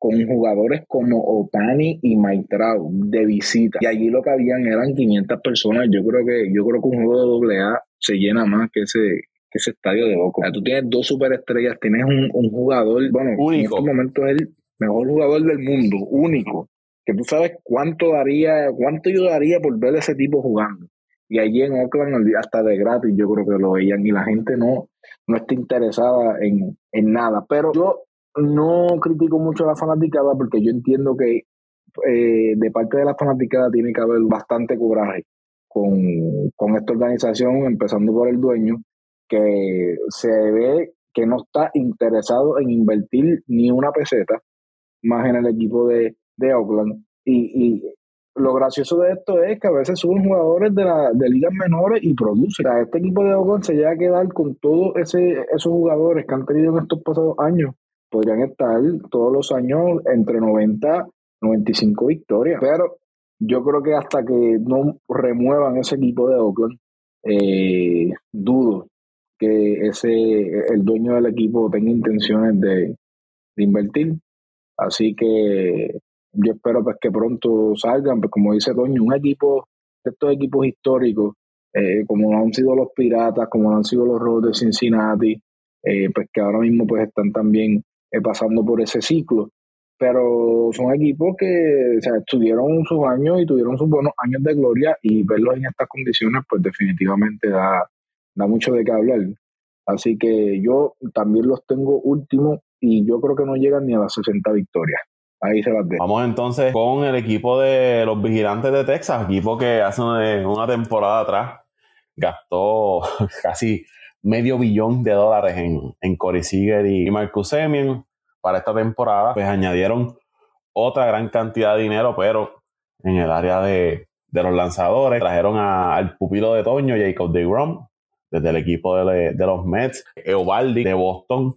con jugadores como Otani y Maitrao de visita. Y allí lo que habían eran 500 personas. Yo creo que yo creo que un juego de doble A se llena más que ese que ese estadio de Boca. tú tienes dos superestrellas, tienes un, un jugador, bueno, único. en este momento es el mejor jugador del mundo, único. Que tú sabes cuánto daría, cuánto yo daría por ver ese tipo jugando. Y allí en Oakland, hasta de gratis, yo creo que lo veían y la gente no, no está interesada en, en nada. Pero yo no critico mucho a la fanaticada porque yo entiendo que eh, de parte de la fanaticada tiene que haber bastante cobraje con, con esta organización, empezando por el dueño, que se ve que no está interesado en invertir ni una peseta más en el equipo de, de Oakland. Y, y, lo gracioso de esto es que a veces suben jugadores de, la, de ligas menores y producen. este equipo de Oakland se llega a quedar con todos esos jugadores que han tenido en estos pasados años podrían estar todos los años entre 90 95 victorias. Pero yo creo que hasta que no remuevan ese equipo de Oakland, eh, dudo que ese el dueño del equipo tenga intenciones de, invertir. Así que yo espero pues que pronto salgan, pues como dice Toño, un equipo, estos equipos históricos, eh, como han sido los Piratas, como han sido los Rojos de Cincinnati, eh, pues que ahora mismo pues están también eh, pasando por ese ciclo. Pero son equipos que o tuvieron sus años y tuvieron sus buenos años de gloria y verlos en estas condiciones, pues definitivamente da, da mucho de qué hablar. Así que yo también los tengo últimos y yo creo que no llegan ni a las 60 victorias. Ahí se las dejo. Vamos entonces con el equipo de los Vigilantes de Texas, equipo que hace una temporada atrás gastó casi medio billón de dólares en, en Corey Seager y Marcus Semien para esta temporada. Pues añadieron otra gran cantidad de dinero, pero en el área de, los lanzadores trajeron al pupilo de Toño, Jacob DeGrom, desde el equipo de, los Mets, Eovaldi de Boston,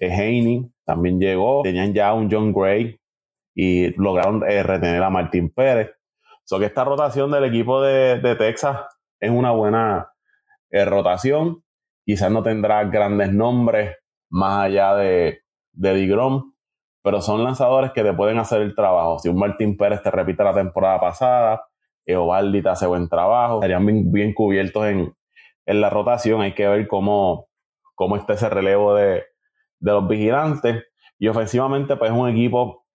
Haney también llegó, tenían ya un John Gray y lograron eh, retener a Martín Pérez. So que esta rotación del equipo de, Texas es una buena eh, rotación quizás no tendrá grandes nombres más allá de, de Digrom, pero son lanzadores que te pueden hacer el trabajo. Si un Martín Pérez te repite la temporada pasada, Eovaldi te hace buen trabajo, estarían bien, cubiertos en, la rotación. Hay que ver cómo, cómo está ese relevo de, los vigilantes. Y ofensivamente, pues es un equipo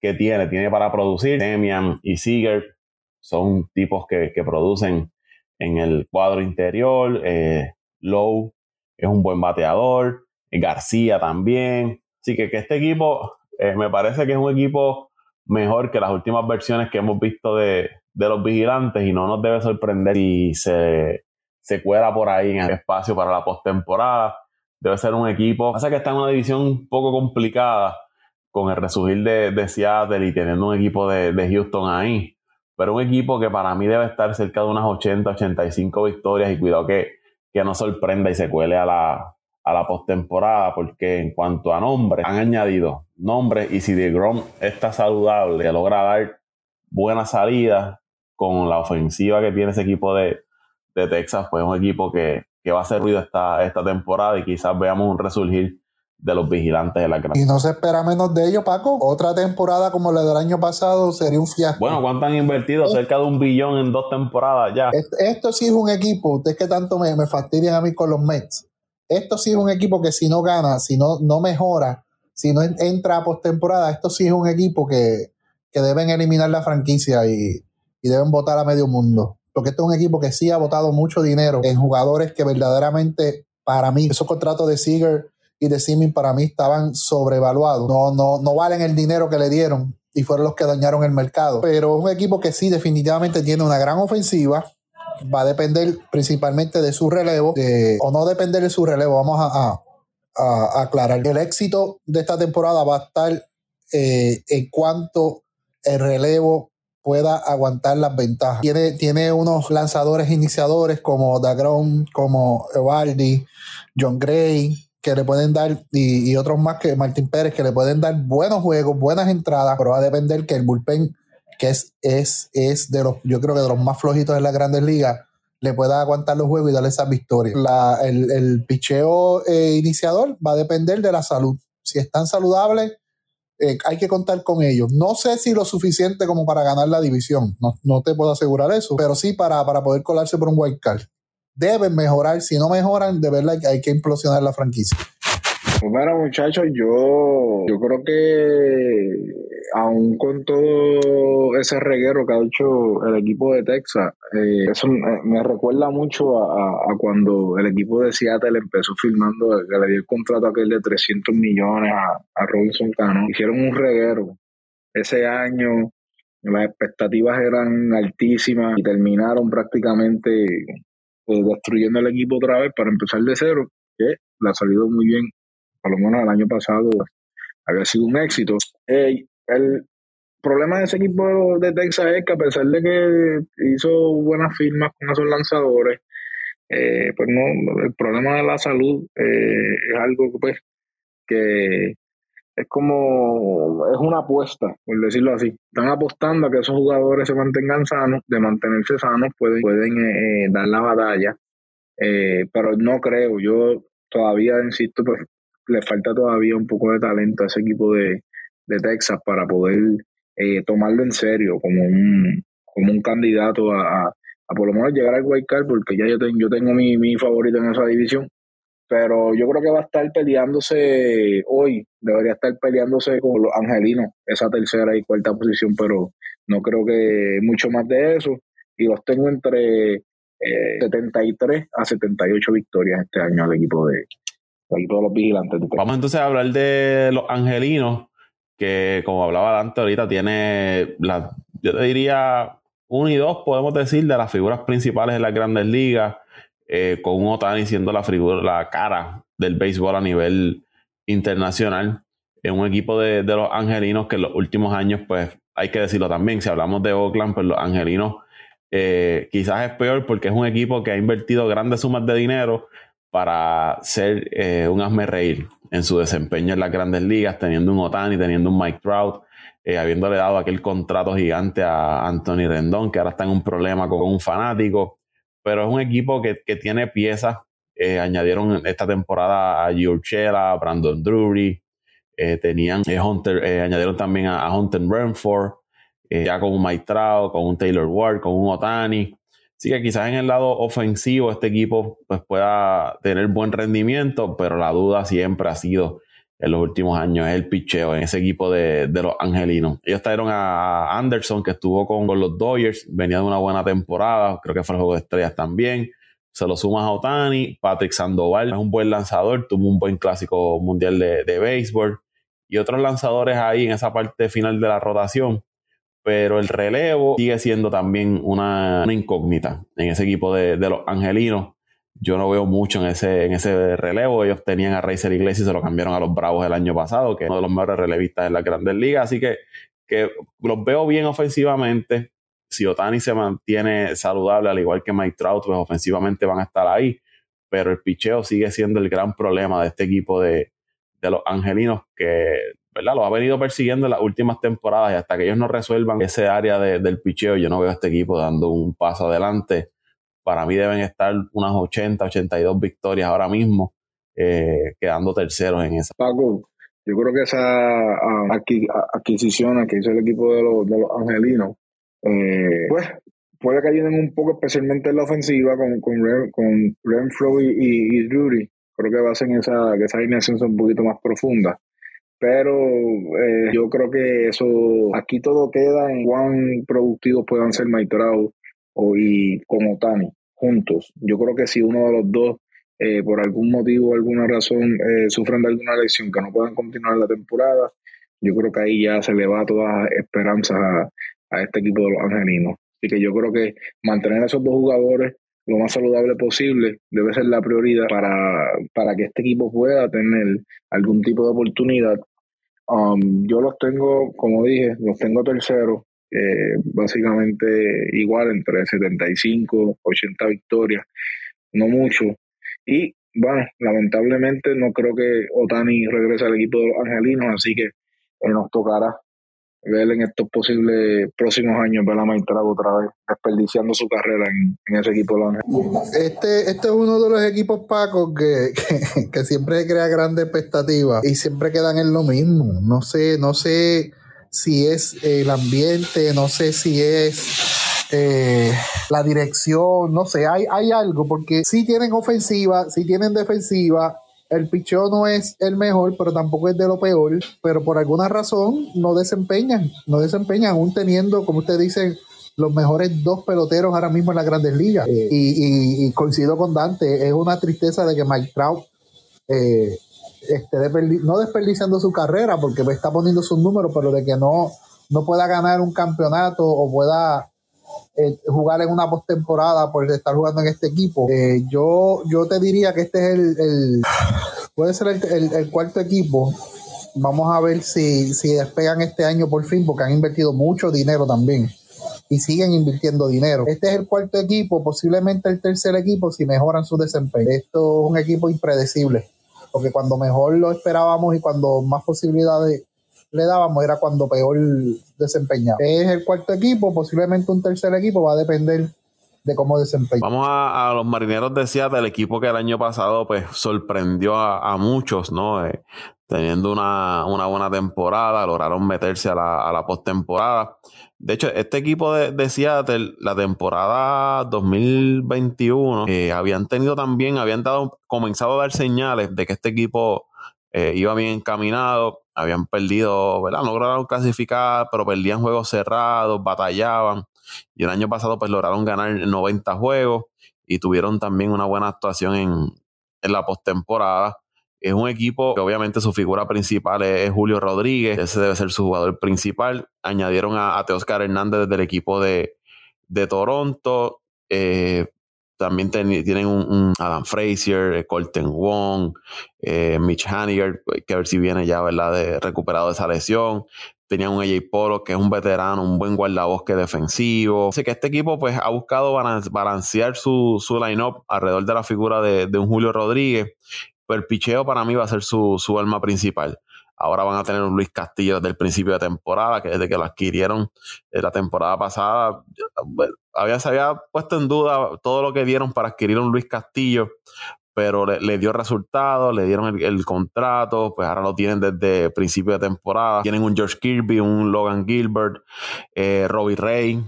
que tiene, tiene para producir. Demian y Seager son tipos que, producen en el cuadro interior. Eh, Lowe es un buen bateador. García también. Así que, que este equipo eh, me parece que es un equipo mejor que las últimas versiones que hemos visto de, los vigilantes y no nos debe sorprender si se, se cuela por ahí en el espacio para la postemporada. Debe ser un equipo. Pasa que está en una división un poco complicada con el resurgir de, Seattle y teniendo un equipo de, de, Houston ahí. Pero un equipo que para mí debe estar cerca de unas 80, 85 victorias y cuidado que, que no sorprenda y se cuele a la, a la postemporada, porque en cuanto a nombres, han añadido nombres y si DeGrom está saludable logra dar buena salida con la ofensiva que tiene ese equipo de, Texas, pues es un equipo que, va a hacer ruido esta, esta temporada y quizás veamos un resurgir de los vigilantes de la gran. Y no se espera menos de ellos, Paco. Otra temporada como la del año pasado sería un fiasco. Bueno, ¿cuánto han invertido? Cerca de un billón en dos temporadas ya. Esto, sí es un equipo. Ustedes que tanto me, me fastidian a mí con los Mets esto sí es un equipo que si no gana, si no, no mejora, si no entra a postemporada, esto sí es un equipo que, deben eliminar la franquicia y, deben votar a medio mundo. Porque esto es un equipo que sí ha votado mucho dinero en jugadores que verdaderamente, para mí, esos contratos de Seager y de Simmons para mí estaban sobrevaluados. No, no, no valen el dinero que le dieron y fueron los que dañaron el mercado. Pero es un equipo que sí definitivamente tiene una gran ofensiva, va a depender principalmente de su relevo, o no depender de su relevo, vamos a, aclarar. El éxito de esta temporada va a estar eh, en cuanto el relevo pueda aguantar las ventajas. Tiene, tiene unos lanzadores iniciadores como Dagron, como Evaldi, John Gray, que le pueden dar, y, otros más que Martín Pérez, que le pueden dar buenos juegos, buenas entradas, pero va a depender que el bullpen que es, es, es de los, yo creo que de los más flojitos en las grandes ligas, le pueda aguantar los juegos y darle esas victorias. el, el picheo eh, iniciador va a depender de la salud. Si están saludables, eh, hay que contar con ellos. No sé si lo suficiente como para ganar la división, no, no te puedo asegurar eso, pero sí para, para poder colarse por un wild card. Deben mejorar, si no mejoran, de verdad hay que implosionar la franquicia. Bueno, muchachos, yo, yo creo que aún con todo ese reguero que ha hecho el equipo de Texas, eh, eso me, recuerda mucho a, cuando el equipo de Seattle empezó filmando, que le dio el contrato aquel de 300 millones a, Robinson Cano. Hicieron un reguero. Ese año las expectativas eran altísimas y terminaron prácticamente eh, destruyendo el equipo otra vez para empezar de cero, que le ha salido muy bien por lo menos el año pasado había sido un éxito. el problema de ese equipo de Texas es que a pesar de que hizo buenas firmas con esos lanzadores, eh, pues no, el problema de la salud eh, es algo pues, que es como, es una apuesta, por decirlo así. Están apostando a que esos jugadores se mantengan sanos, de mantenerse sanos pueden, pueden eh, dar la batalla, pero no creo, yo todavía insisto, pues le falta todavía un poco de talento a ese equipo de, Texas para poder eh, tomarlo en serio como un, como un candidato a, a, por lo menos llegar al card, porque ya yo, tengo yo tengo mi, mi favorito en esa división. Pero yo creo que va a estar peleándose hoy, debería estar peleándose con los angelinos, esa tercera y cuarta posición, pero no creo que mucho más de eso. Y los tengo entre 73 eh, a 78 victorias este año al equipo de, todos los vigilantes. Vamos entonces a hablar de los angelinos, que como hablaba antes ahorita, tiene, la, yo te diría, uno y dos, podemos decir, de las figuras principales de las grandes ligas, eh, con un Otani siendo la figura, la cara del béisbol a nivel internacional. En un equipo de, los angelinos que en los últimos años, pues hay que decirlo también, si hablamos de Oakland, pues los angelinos eh, quizás es peor porque es un equipo que ha invertido grandes sumas de dinero, para ser eh, un asme reír en su desempeño en las grandes ligas, teniendo un Otani, teniendo un Mike Trout, habiéndole dado aquel contrato gigante a Anthony Rendón, que ahora está en un problema con un fanático, pero es un equipo que, tiene piezas. Eh, añadieron esta temporada a Giorgela, a Brandon Drury, Eh, tenían Hunter, añadieron también a, Hunter Renford, ya con un Maitrao, con un Taylor Ward, con un Otani. Así que quizás en el lado ofensivo este equipo pues, pueda tener buen rendimiento, pero la duda siempre ha sido en los últimos años es el picheo en ese equipo de, los angelinos. Ellos trajeron a Anderson, que estuvo con, los Dodgers, venía de una buena temporada, creo que fue el juego de estrellas también. Se lo sumas a Otani, Patrick Sandoval es un buen lanzador, tuvo un buen clásico mundial de, de béisbol y otros lanzadores ahí en esa parte final de la rotación pero el relevo sigue siendo también una, incógnita en ese equipo de, los angelinos. Yo no veo mucho en ese, en ese relevo. Ellos tenían a Racer Iglesias y se lo cambiaron a los Bravos el año pasado, que es uno de los mejores relevistas en la Grandes Ligas. Así que, que los veo bien ofensivamente. Si Otani se mantiene saludable, al igual que Mike Trout, pues ofensivamente van a estar ahí. Pero el picheo sigue siendo el gran problema de este equipo de, de los angelinos, que ¿verdad? Lo ha venido persiguiendo en las últimas temporadas y hasta que ellos no resuelvan ese área del picheo, yo no veo a este equipo dando un paso adelante. Para mí deben estar unas 80, 82 victorias ahora mismo, eh, quedando terceros en esa. Paco, yo creo que esa ah, adquisición que hizo el equipo de los, angelinos, eh, pues puede que ayuden un poco, especialmente en la ofensiva, con, con, con Renfro y, y, Drury. Creo que va a ser esa, que esa alineación sea un poquito más profunda. Pero eh, yo creo que eso, aquí todo queda en cuán productivos puedan ser Maitrao o, y con Otani juntos. Yo creo que si uno de los dos, eh, por algún motivo o alguna razón, eh, sufren de alguna lesión que no puedan continuar la temporada, yo creo que ahí ya se le va toda esperanza a, a este equipo de los angelinos. Así que yo creo que mantener a esos dos jugadores lo más saludable posible debe ser la prioridad para, para que este equipo pueda tener algún tipo de oportunidad Um, yo los tengo, como dije, los tengo terceros, eh, básicamente igual entre 75, 80 victorias, no mucho. Y bueno, lamentablemente no creo que Otani regrese al equipo de los Angelinos, así que eh, nos tocará ver en estos posibles próximos años ver a Maitrago otra vez desperdiciando su carrera en, ese equipo de los Este, este es uno de los equipos Pacos que, que, siempre crea grandes expectativas y siempre quedan en lo mismo. No sé, no sé si es el ambiente, no sé si es eh, la dirección, no sé, hay, hay algo, porque si tienen ofensiva, si tienen defensiva, el picheo no es el mejor, pero tampoco es de lo peor, pero por alguna razón no desempeñan, no desempeñan, aún teniendo, como usted dice, los mejores dos peloteros ahora mismo en las grandes ligas. y, coincido con Dante, es una tristeza de que Mike Trout eh, esté no desperdiciando su carrera, porque está poniendo sus números, pero de que no, no pueda ganar un campeonato o pueda eh, jugar en una postemporada por estar jugando en este equipo. Eh, yo, yo te diría que este es el, puede ser el, cuarto equipo. Vamos a ver si, si despegan este año por fin, porque han invertido mucho dinero también y siguen invirtiendo dinero. Este es el cuarto equipo, posiblemente el tercer equipo si mejoran su desempeño. Esto es un equipo impredecible, porque cuando mejor lo esperábamos y cuando más posibilidades le dábamos era cuando peor desempeñaba. Es el cuarto equipo, posiblemente un tercer equipo, va a depender de cómo desempeña. Vamos a, los marineros de Seattle, el equipo que el año pasado pues sorprendió a, muchos, ¿no? Eh, teniendo una, buena temporada, lograron meterse a la, postemporada. De hecho, este equipo de, Seattle, la temporada 2021, eh, habían tenido también, habían dado, comenzado a dar señales de que este equipo eh, iba bien encaminado habían perdido, ¿verdad? Lograron clasificar, pero perdían juegos cerrados, batallaban. Y el año pasado pues lograron ganar 90 juegos y tuvieron también una buena actuación en, la postemporada. Es un equipo que obviamente su figura principal es, Julio Rodríguez, ese debe ser su jugador principal. Añadieron a, a Teoscar Hernández del equipo de, de Toronto. Eh, también tienen un, Adam Frazier, Colton Wong, eh, Mitch Haniger, que a ver si viene ya, ¿verdad?, recuperado de esa lesión. Tenían un AJ Polo, que es un veterano, un buen guardabosque defensivo. Así que este equipo, pues, ha buscado balancear su, su line-up alrededor de la figura de, un Julio Rodríguez. Pero el picheo para mí va a ser su, su arma principal. Ahora van a tener un Luis Castillo desde el principio de temporada, que desde que lo adquirieron la temporada pasada, había, se había puesto en duda todo lo que dieron para adquirir un Luis Castillo, pero le, dio resultados, le dieron el, contrato, pues ahora lo tienen desde principio de temporada. Tienen un George Kirby, un Logan Gilbert, eh, Robbie Ray,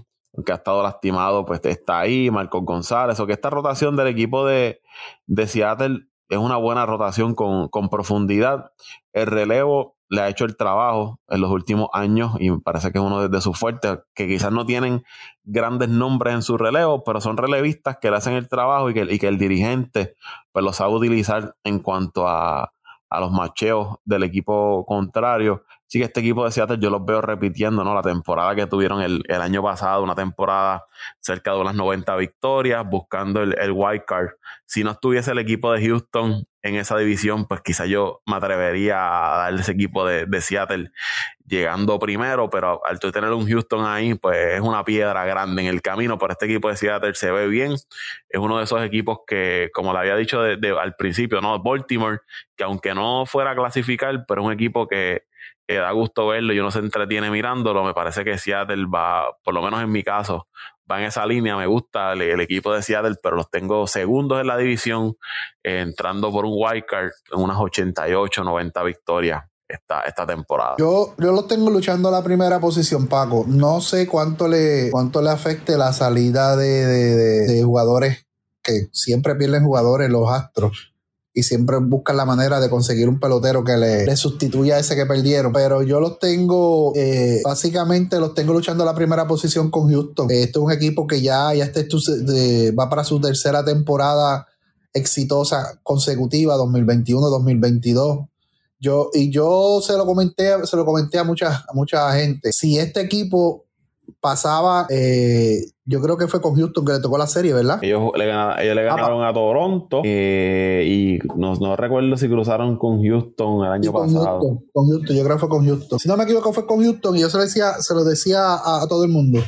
que ha estado lastimado, pues está ahí, Marcos González, o que esta rotación del equipo de, de Seattle es una buena rotación con, con profundidad. El relevo le ha hecho el trabajo en los últimos años y me parece que es uno de, sus fuertes, que quizás no tienen grandes nombres en su relevo, pero son relevistas que le hacen el trabajo y que, y que el dirigente pues lo sabe utilizar en cuanto a, a los macheos del equipo contrario. Sí que este equipo de Seattle yo los veo repitiendo, ¿no? La temporada que tuvieron el, año pasado, una temporada cerca de unas 90 victorias, buscando el, el wild card. Si no estuviese el equipo de Houston en esa división, pues quizá yo me atrevería a darle ese equipo de, de Seattle llegando primero, pero al tener un Houston ahí, pues es una piedra grande en el camino, pero este equipo de Seattle se ve bien, es uno de esos equipos que, como le había dicho al principio, ¿no? Baltimore, que aunque no fuera a clasificar, pero es un equipo que, da gusto verlo y uno se entretiene mirándolo, me parece que Seattle va, por lo menos en mi caso, va en esa línea, me gusta el, equipo de Seattle, pero los tengo segundos en la división, entrando por un wildcard en unas 88, 90 victorias esta, esta temporada. Yo, yo los tengo luchando a la primera posición, Paco. No sé cuánto le, cuánto le afecte la salida de, jugadores que siempre pierden jugadores, los Astros y siempre buscan la manera de conseguir un pelotero que le, sustituya a ese que perdieron. Pero yo los tengo, eh, básicamente los tengo luchando la primera posición con Houston. Este es un equipo que ya, ya este, va para su tercera temporada exitosa consecutiva, 2021-2022. Yo, y yo se lo comenté, se lo comenté a mucha, a mucha gente. Si este equipo pasaba, eh, yo creo que fue con Houston que le tocó la serie, ¿verdad? Ellos le, ganaron, ellos le ah, ganaron a Toronto eh, y no, no, recuerdo si cruzaron con Houston el año pasado. con Houston, yo creo que fue con Houston. Si no me equivoco, fue con Houston y yo se lo decía, se lo decía a, todo el mundo.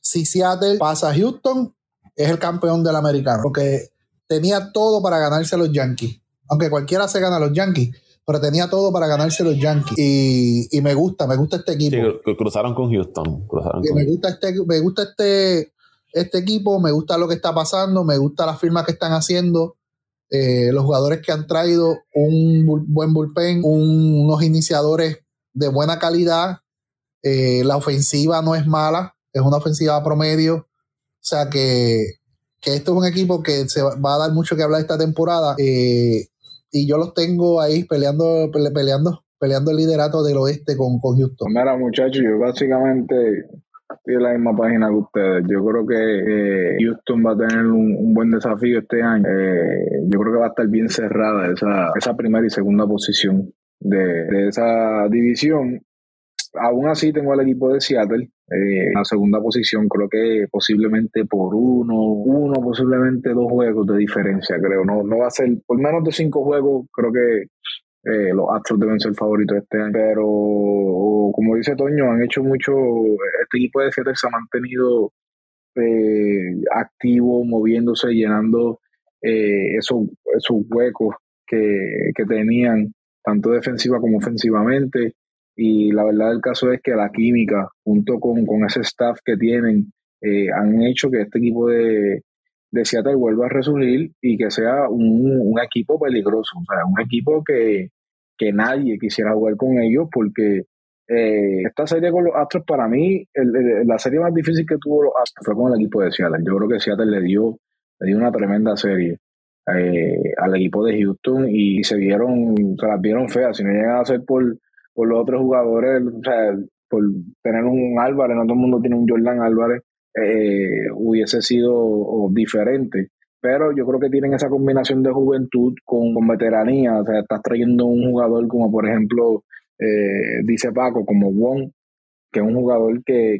Si Seattle pasa a Houston, es el campeón del americano, porque tenía todo para ganarse a los Yankees. Aunque cualquiera se gana a los Yankees pero tenía todo para ganarse los Yankees. Y, me gusta, me gusta este equipo. Sí, cruzaron con Houston. me gusta, este, me gusta este, este equipo, me gusta lo que está pasando, me gusta las firmas que están haciendo. Eh, los jugadores que han traído un buen bullpen, unos iniciadores de buena calidad. Eh, la ofensiva no es mala, es una ofensiva promedio. O sea que, que esto es un equipo que se va a dar mucho que hablar esta temporada. Eh, y yo los tengo ahí peleando, peleando, peleando el liderato del oeste con, con Houston. Mira, muchachos, yo básicamente estoy en la misma página que ustedes. Yo creo que eh, Houston va a tener un, buen desafío este año. Eh, yo creo que va a estar bien cerrada esa, esa primera y segunda posición de, de esa división. Aún así tengo al equipo de Seattle eh, en la segunda posición, creo que posiblemente por uno, uno, posiblemente dos juegos de diferencia, creo. No, no va a ser, por menos de cinco juegos, creo que eh, los Astros deben ser favoritos este año. Pero, como dice Toño, han hecho mucho, este equipo de Seattle se ha mantenido eh, activo, moviéndose, llenando esos, esos huecos que, que tenían, tanto defensiva como ofensivamente. Y la verdad del caso es que la química, junto con, ese staff que tienen, eh, han hecho que este equipo de, de Seattle vuelva a resurgir y que sea un, equipo peligroso, o sea, un equipo que, nadie quisiera jugar con ellos porque eh, esta serie con los Astros para mí, la serie más difícil que tuvo los Astros fue con el equipo de Seattle. Yo creo que Seattle le dio, le dio una tremenda serie eh, al equipo de Houston y se vieron, se las vieron feas, si no llegan a ser por por los otros jugadores, o sea, por tener un Álvarez, no todo el mundo tiene un Jordan Álvarez, eh, hubiese sido diferente. Pero yo creo que tienen esa combinación de juventud con, veteranía. O sea, estás trayendo un jugador como, por ejemplo, eh, dice Paco, como Wong, que es un jugador que,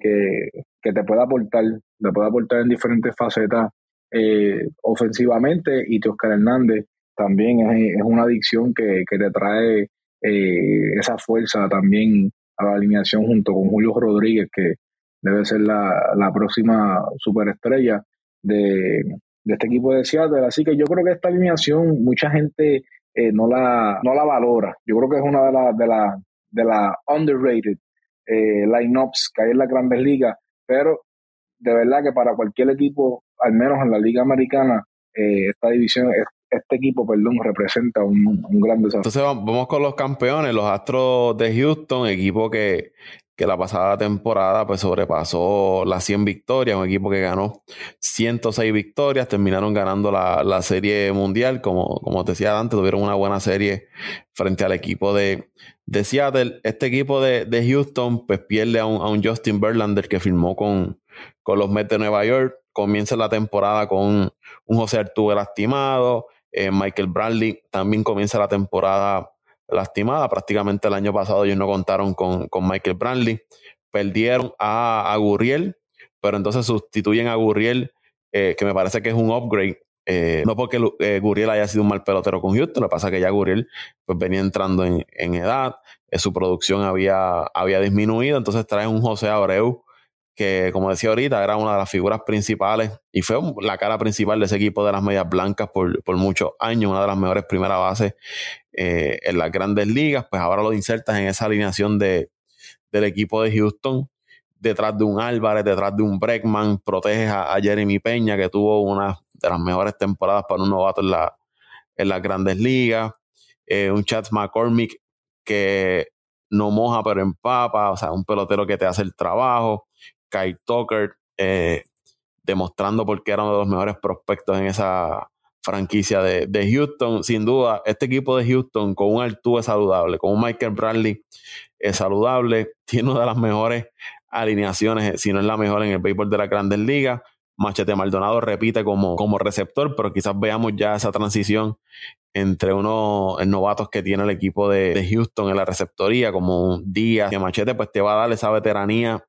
te puede aportar, te puede aportar en diferentes facetas eh, ofensivamente. Y Oscar Hernández también es, es una adicción que, que te trae eh, esa fuerza también a la alineación junto con Julio Rodríguez, que debe ser la, la próxima superestrella de, de, este equipo de Seattle. Así que yo creo que esta alineación mucha gente eh, no, la, no la valora. Yo creo que es una de las de la, de la underrated eh, lineups que hay en la Grandes Ligas, pero de verdad que para cualquier equipo, al menos en la Liga Americana, esta división, este equipo, perdón, representa un, un gran desafío. Entonces vamos con los campeones, los Astros de Houston, equipo que, que la pasada temporada pues sobrepasó las 100 victorias, un equipo que ganó 106 victorias, terminaron ganando la, serie mundial, como, como te decía antes, tuvieron una buena serie frente al equipo de, de Seattle. Este equipo de, Houston pues pierde a un, a un, Justin Verlander que firmó con, con los Mets de Nueva York, comienza la temporada con un José Arturo lastimado, eh, Michael Bradley también comienza la temporada lastimada. Prácticamente el año pasado ellos no contaron con, Michael Brantley. Perdieron a, a, Gurriel, pero entonces sustituyen a Gurriel, eh, que me parece que es un upgrade. Eh, no porque Gurriel haya sido un mal pelotero con Houston, lo que pasa es que ya Gurriel pues, venía entrando en, edad, su producción había, había disminuido, entonces traen un José Abreu que como decía ahorita, era una de las figuras principales y fue la cara principal de ese equipo de las medias blancas por, por muchos años, una de las mejores primeras bases eh, en las grandes ligas, pues ahora lo insertas en esa alineación de, del equipo de Houston, detrás de un Álvarez, detrás de un Breckman, proteges a, Jeremy Peña, que tuvo una de las mejores temporadas para un novato en, la, en las grandes ligas, eh, un Chad McCormick que no moja pero empapa, o sea, un pelotero que te hace el trabajo, Kyle Tucker, eh, demostrando por qué era uno de los mejores prospectos en esa franquicia de, Houston. Sin duda, este equipo de Houston con un Altuve saludable, con un Michael Bradley es saludable, tiene una de las mejores alineaciones, si no es la mejor en el béisbol de la Grandes Ligas. Machete Maldonado repite como, como receptor, pero quizás veamos ya esa transición entre unos novatos que tiene el equipo de, Houston en la receptoría, como Díaz, que Machete pues te va a dar esa veteranía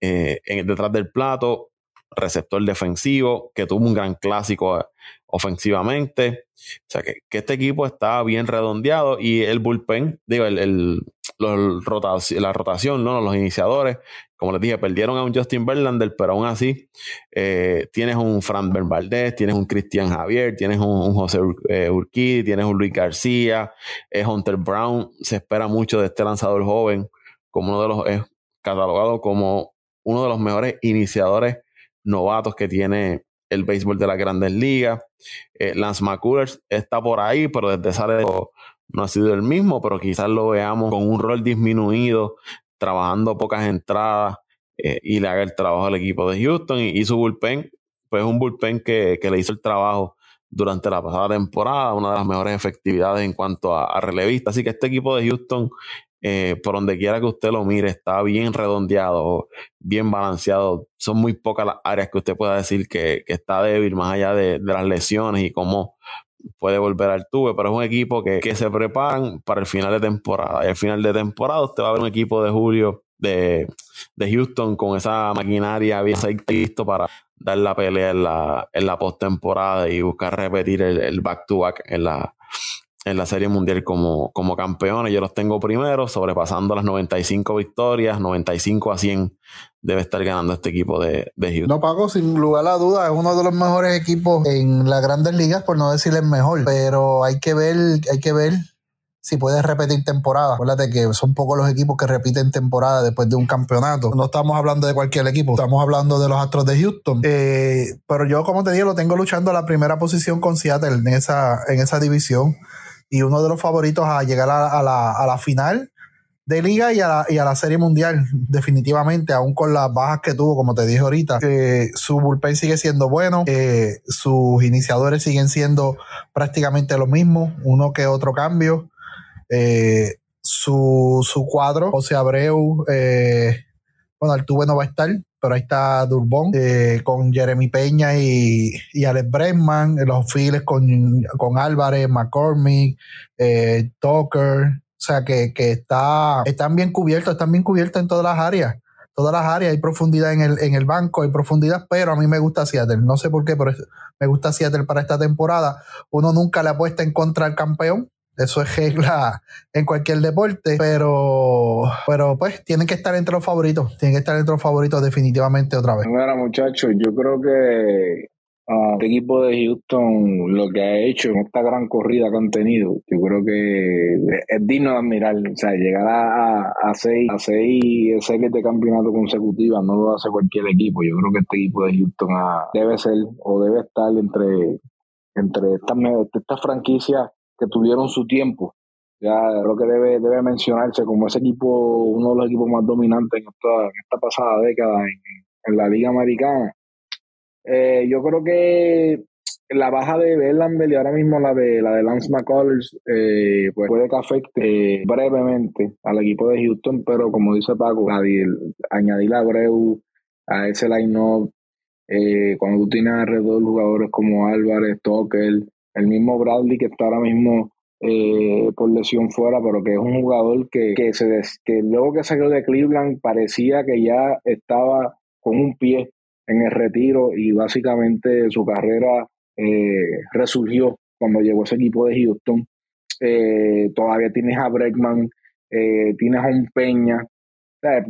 eh, detrás del plato, receptor defensivo, que tuvo un gran clásico ofensivamente. O sea, que, este equipo está bien redondeado y el bullpen, digo, el, la rotación, ¿no? los iniciadores, como les dije, perdieron a un Justin Verlander, pero aún así eh, tienes un Fran Valdez, tienes un Cristian Javier, tienes un, José eh, Urquí, tienes un Luis García, es Hunter Brown. Se espera mucho de este lanzador joven, como uno de los, es catalogado como uno de los mejores iniciadores novatos que tiene el béisbol de las grandes ligas. Eh, Lance McCullers está por ahí, pero desde sale no ha sido el mismo, pero quizás lo veamos con un rol disminuido, trabajando pocas entradas eh, y le haga el trabajo al equipo de Houston. Y, su bullpen, pues un bullpen que, le hizo el trabajo durante la pasada temporada, una de las mejores efectividades en cuanto a, a relevista. Así que este equipo de Houston eh, por donde quiera que usted lo mire, está bien redondeado, bien balanceado. Son muy pocas las áreas que usted pueda decir que, está débil, más allá de, las lesiones y cómo puede volver al tuve, pero es un equipo que, se preparan para el final de temporada. Y al final de temporada usted va a ver un equipo de Julio de, Houston con esa maquinaria bien listo para dar la pelea en la, en la postemporada y buscar repetir el back-to-back en la, en la Serie Mundial como, como campeones. Yo los tengo primero, sobrepasando las 95 victorias, 95 a 100 debe estar ganando este equipo de, de Houston. No, Paco, sin lugar a duda, es uno de los mejores equipos en las grandes ligas, por no decir el mejor, pero hay que ver, hay que ver si puedes repetir temporada. Acuérdate que son pocos los equipos que repiten temporada después de un campeonato. No estamos hablando de cualquier equipo, estamos hablando de los Astros de Houston. Eh, pero yo, como te digo, lo tengo luchando a la primera posición con Seattle en esa, en esa división y uno de los favoritos a llegar a, la, final de liga y a, la, serie mundial, definitivamente, aún con las bajas que tuvo, como te dije ahorita, su bullpen sigue siendo bueno, sus iniciadores siguen siendo prácticamente lo mismo, uno que otro cambio. Eh, su, su, cuadro, José Abreu, eh, bueno, Altuve no va a estar, pero ahí está Durbón eh, con Jeremy Peña y, y Alex Bregman, los files con, con Álvarez, McCormick, eh, Tucker, o sea que, está, están bien cubiertos, están bien cubiertos en todas las áreas. Todas las áreas hay profundidad en el, en el banco, hay profundidad, pero a mí me gusta Seattle. No sé por qué, pero me gusta Seattle para esta temporada. Uno nunca le apuesta en contra al campeón, eso es regla en cualquier deporte, pero, pero pues tienen que estar entre los favoritos, tienen que estar entre los favoritos definitivamente otra vez. Mira muchachos, yo creo que uh, el equipo de Houston lo que ha hecho en esta gran corrida que han tenido, yo creo que es digno de admirar. O sea, llegar a, a, seis, a seis series de campeonato consecutivas no lo hace cualquier equipo. Yo creo que este equipo de Houston debe ser o debe estar entre entre estas, estas franquicias que tuvieron su tiempo. Ya creo que debe, debe mencionarse como ese equipo, uno de los equipos más dominantes en esta, esta pasada década en, la Liga Americana. Eh, yo creo que la baja de Bellamber y ahora mismo la de la de Lance McCullers eh, pues puede que afecte brevemente al equipo de Houston, pero como dice Paco, añadir a Breu a ese line-up, eh, cuando tú tienes alrededor jugadores como Álvarez, Toker, el mismo Bradley que está ahora mismo eh, por lesión fuera, pero que es un jugador que, que, se que luego que salió de Cleveland parecía que ya estaba con un pie en el retiro y básicamente su carrera eh, resurgió cuando llegó ese equipo de Houston. Eh, todavía tienes a Breckman, eh, tienes a un Peña,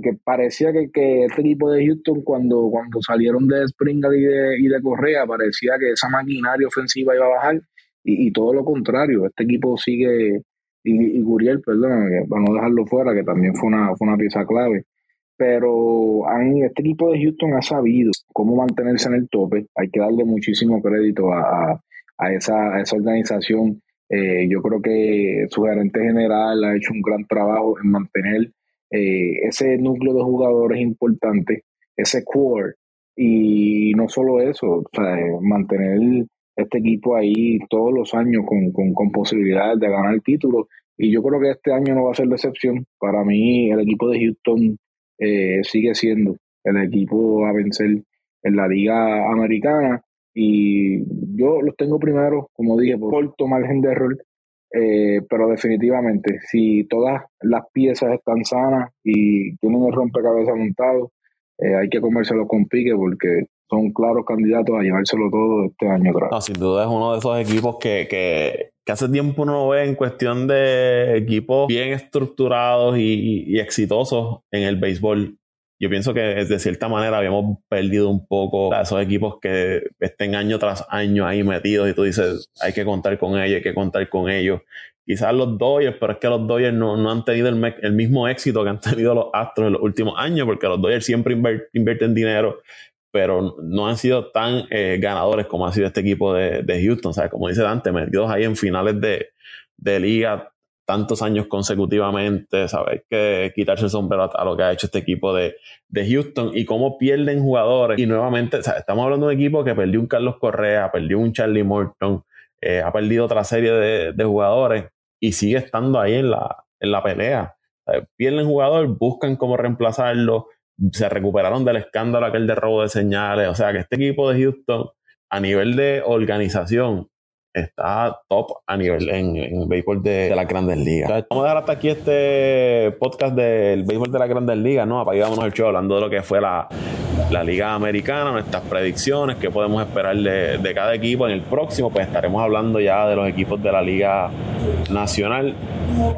que parecía que, que, este equipo de Houston cuando, cuando salieron de Springer y de, y de Correa, parecía que esa maquinaria ofensiva iba a bajar y, todo lo contrario, este equipo sigue, y, y Guriel, perdón, para no dejarlo fuera, que también fue una, fue una pieza clave, pero han, este equipo de Houston ha sabido cómo mantenerse en el tope. Hay que darle muchísimo crédito a, a, esa, esa, organización. Eh, yo creo que su gerente general ha hecho un gran trabajo en mantener eh, ese núcleo de jugadores importantes, ese core. Y no solo eso, mantener este equipo ahí todos los años con, con, posibilidades de ganar el título. Y yo creo que este año no va a ser decepción. Para mí, el equipo de Houston eh, sigue siendo el equipo a vencer en la liga americana y yo los tengo primero, como dije, por corto margen de error, eh, pero definitivamente si todas las piezas están sanas y tienen el rompecabezas montado, eh, hay que comérselo con pique porque son claros candidatos a llevárselo todo este año No, sin duda es uno de esos equipos que, que, que hace tiempo uno lo ve en cuestión de equipos bien estructurados y, y, exitosos en el béisbol. Yo pienso que de cierta manera habíamos perdido un poco a esos equipos que estén año tras año ahí metidos y tú dices, hay que contar con ellos, hay que contar con ellos. Quizás los Dodgers, pero es que los Dodgers no, no han tenido el, el, mismo éxito que han tenido los Astros en los últimos años, porque los Dodgers siempre invierten dinero pero no han sido tan eh, ganadores como ha sido este equipo de, Houston. ¿sabes? Como dice Dante, metidos ahí en finales de, de liga tantos años consecutivamente, ¿sabes? que quitarse el sombrero a, lo que ha hecho este equipo de, Houston y cómo pierden jugadores. Y nuevamente, estamos hablando de un equipo que perdió un Carlos Correa, perdió un Charlie Morton, eh, ha perdido otra serie de, jugadores y sigue estando ahí en la, en la pelea. Pierden jugador, buscan cómo reemplazarlo, se recuperaron del escándalo aquel de robo de señales. O sea que este equipo de Houston, a nivel de organización, está top a nivel en, el béisbol de, de las grandes ligas. Vamos a dejar hasta aquí este podcast del béisbol de las grandes ligas, ¿no? Apagámonos el show hablando de lo que fue la, la liga americana, nuestras predicciones, qué podemos esperar de, de, cada equipo. En el próximo, pues estaremos hablando ya de los equipos de la liga nacional.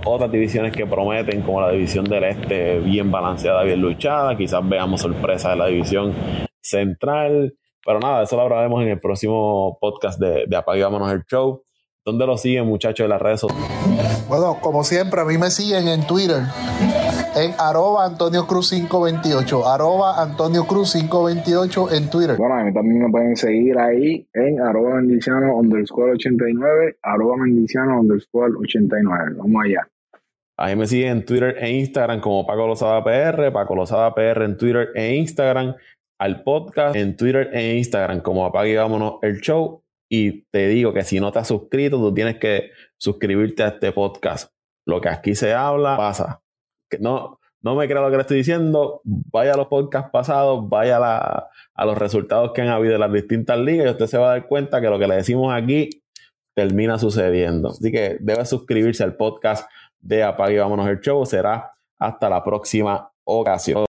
Otras divisiones que prometen, como la división del este, bien balanceada, bien luchada. Quizás veamos sorpresas de la división central. Pero nada, eso lo hablaremos en el próximo podcast de, de Apagámonos el Show. ¿Dónde lo siguen, muchachos, de las redes sociales? Bueno, como siempre, a mí me siguen en Twitter, en arroba Antonio Cruz 528, arroba Antonio Cruz 528 en Twitter. Bueno, a mí también me pueden seguir ahí en arroba mendiciano underscore 89, arroba mendiciano underscore 89. Vamos allá. Ahí me siguen en Twitter e Instagram como Paco Lozada PR, Paco Lozada PR en Twitter e Instagram al podcast en Twitter e Instagram como Apague Vámonos el Show. Y te digo que si no te has suscrito, tú tienes que suscribirte a este podcast. Lo que aquí se habla pasa. No, no me creo lo que le estoy diciendo. Vaya a los podcasts pasados, vaya a, a los resultados que han habido en las distintas ligas y usted se va a dar cuenta que lo que le decimos aquí termina sucediendo. Así que debe suscribirse al podcast de Apague Vámonos el Show. Será hasta la próxima ocasión.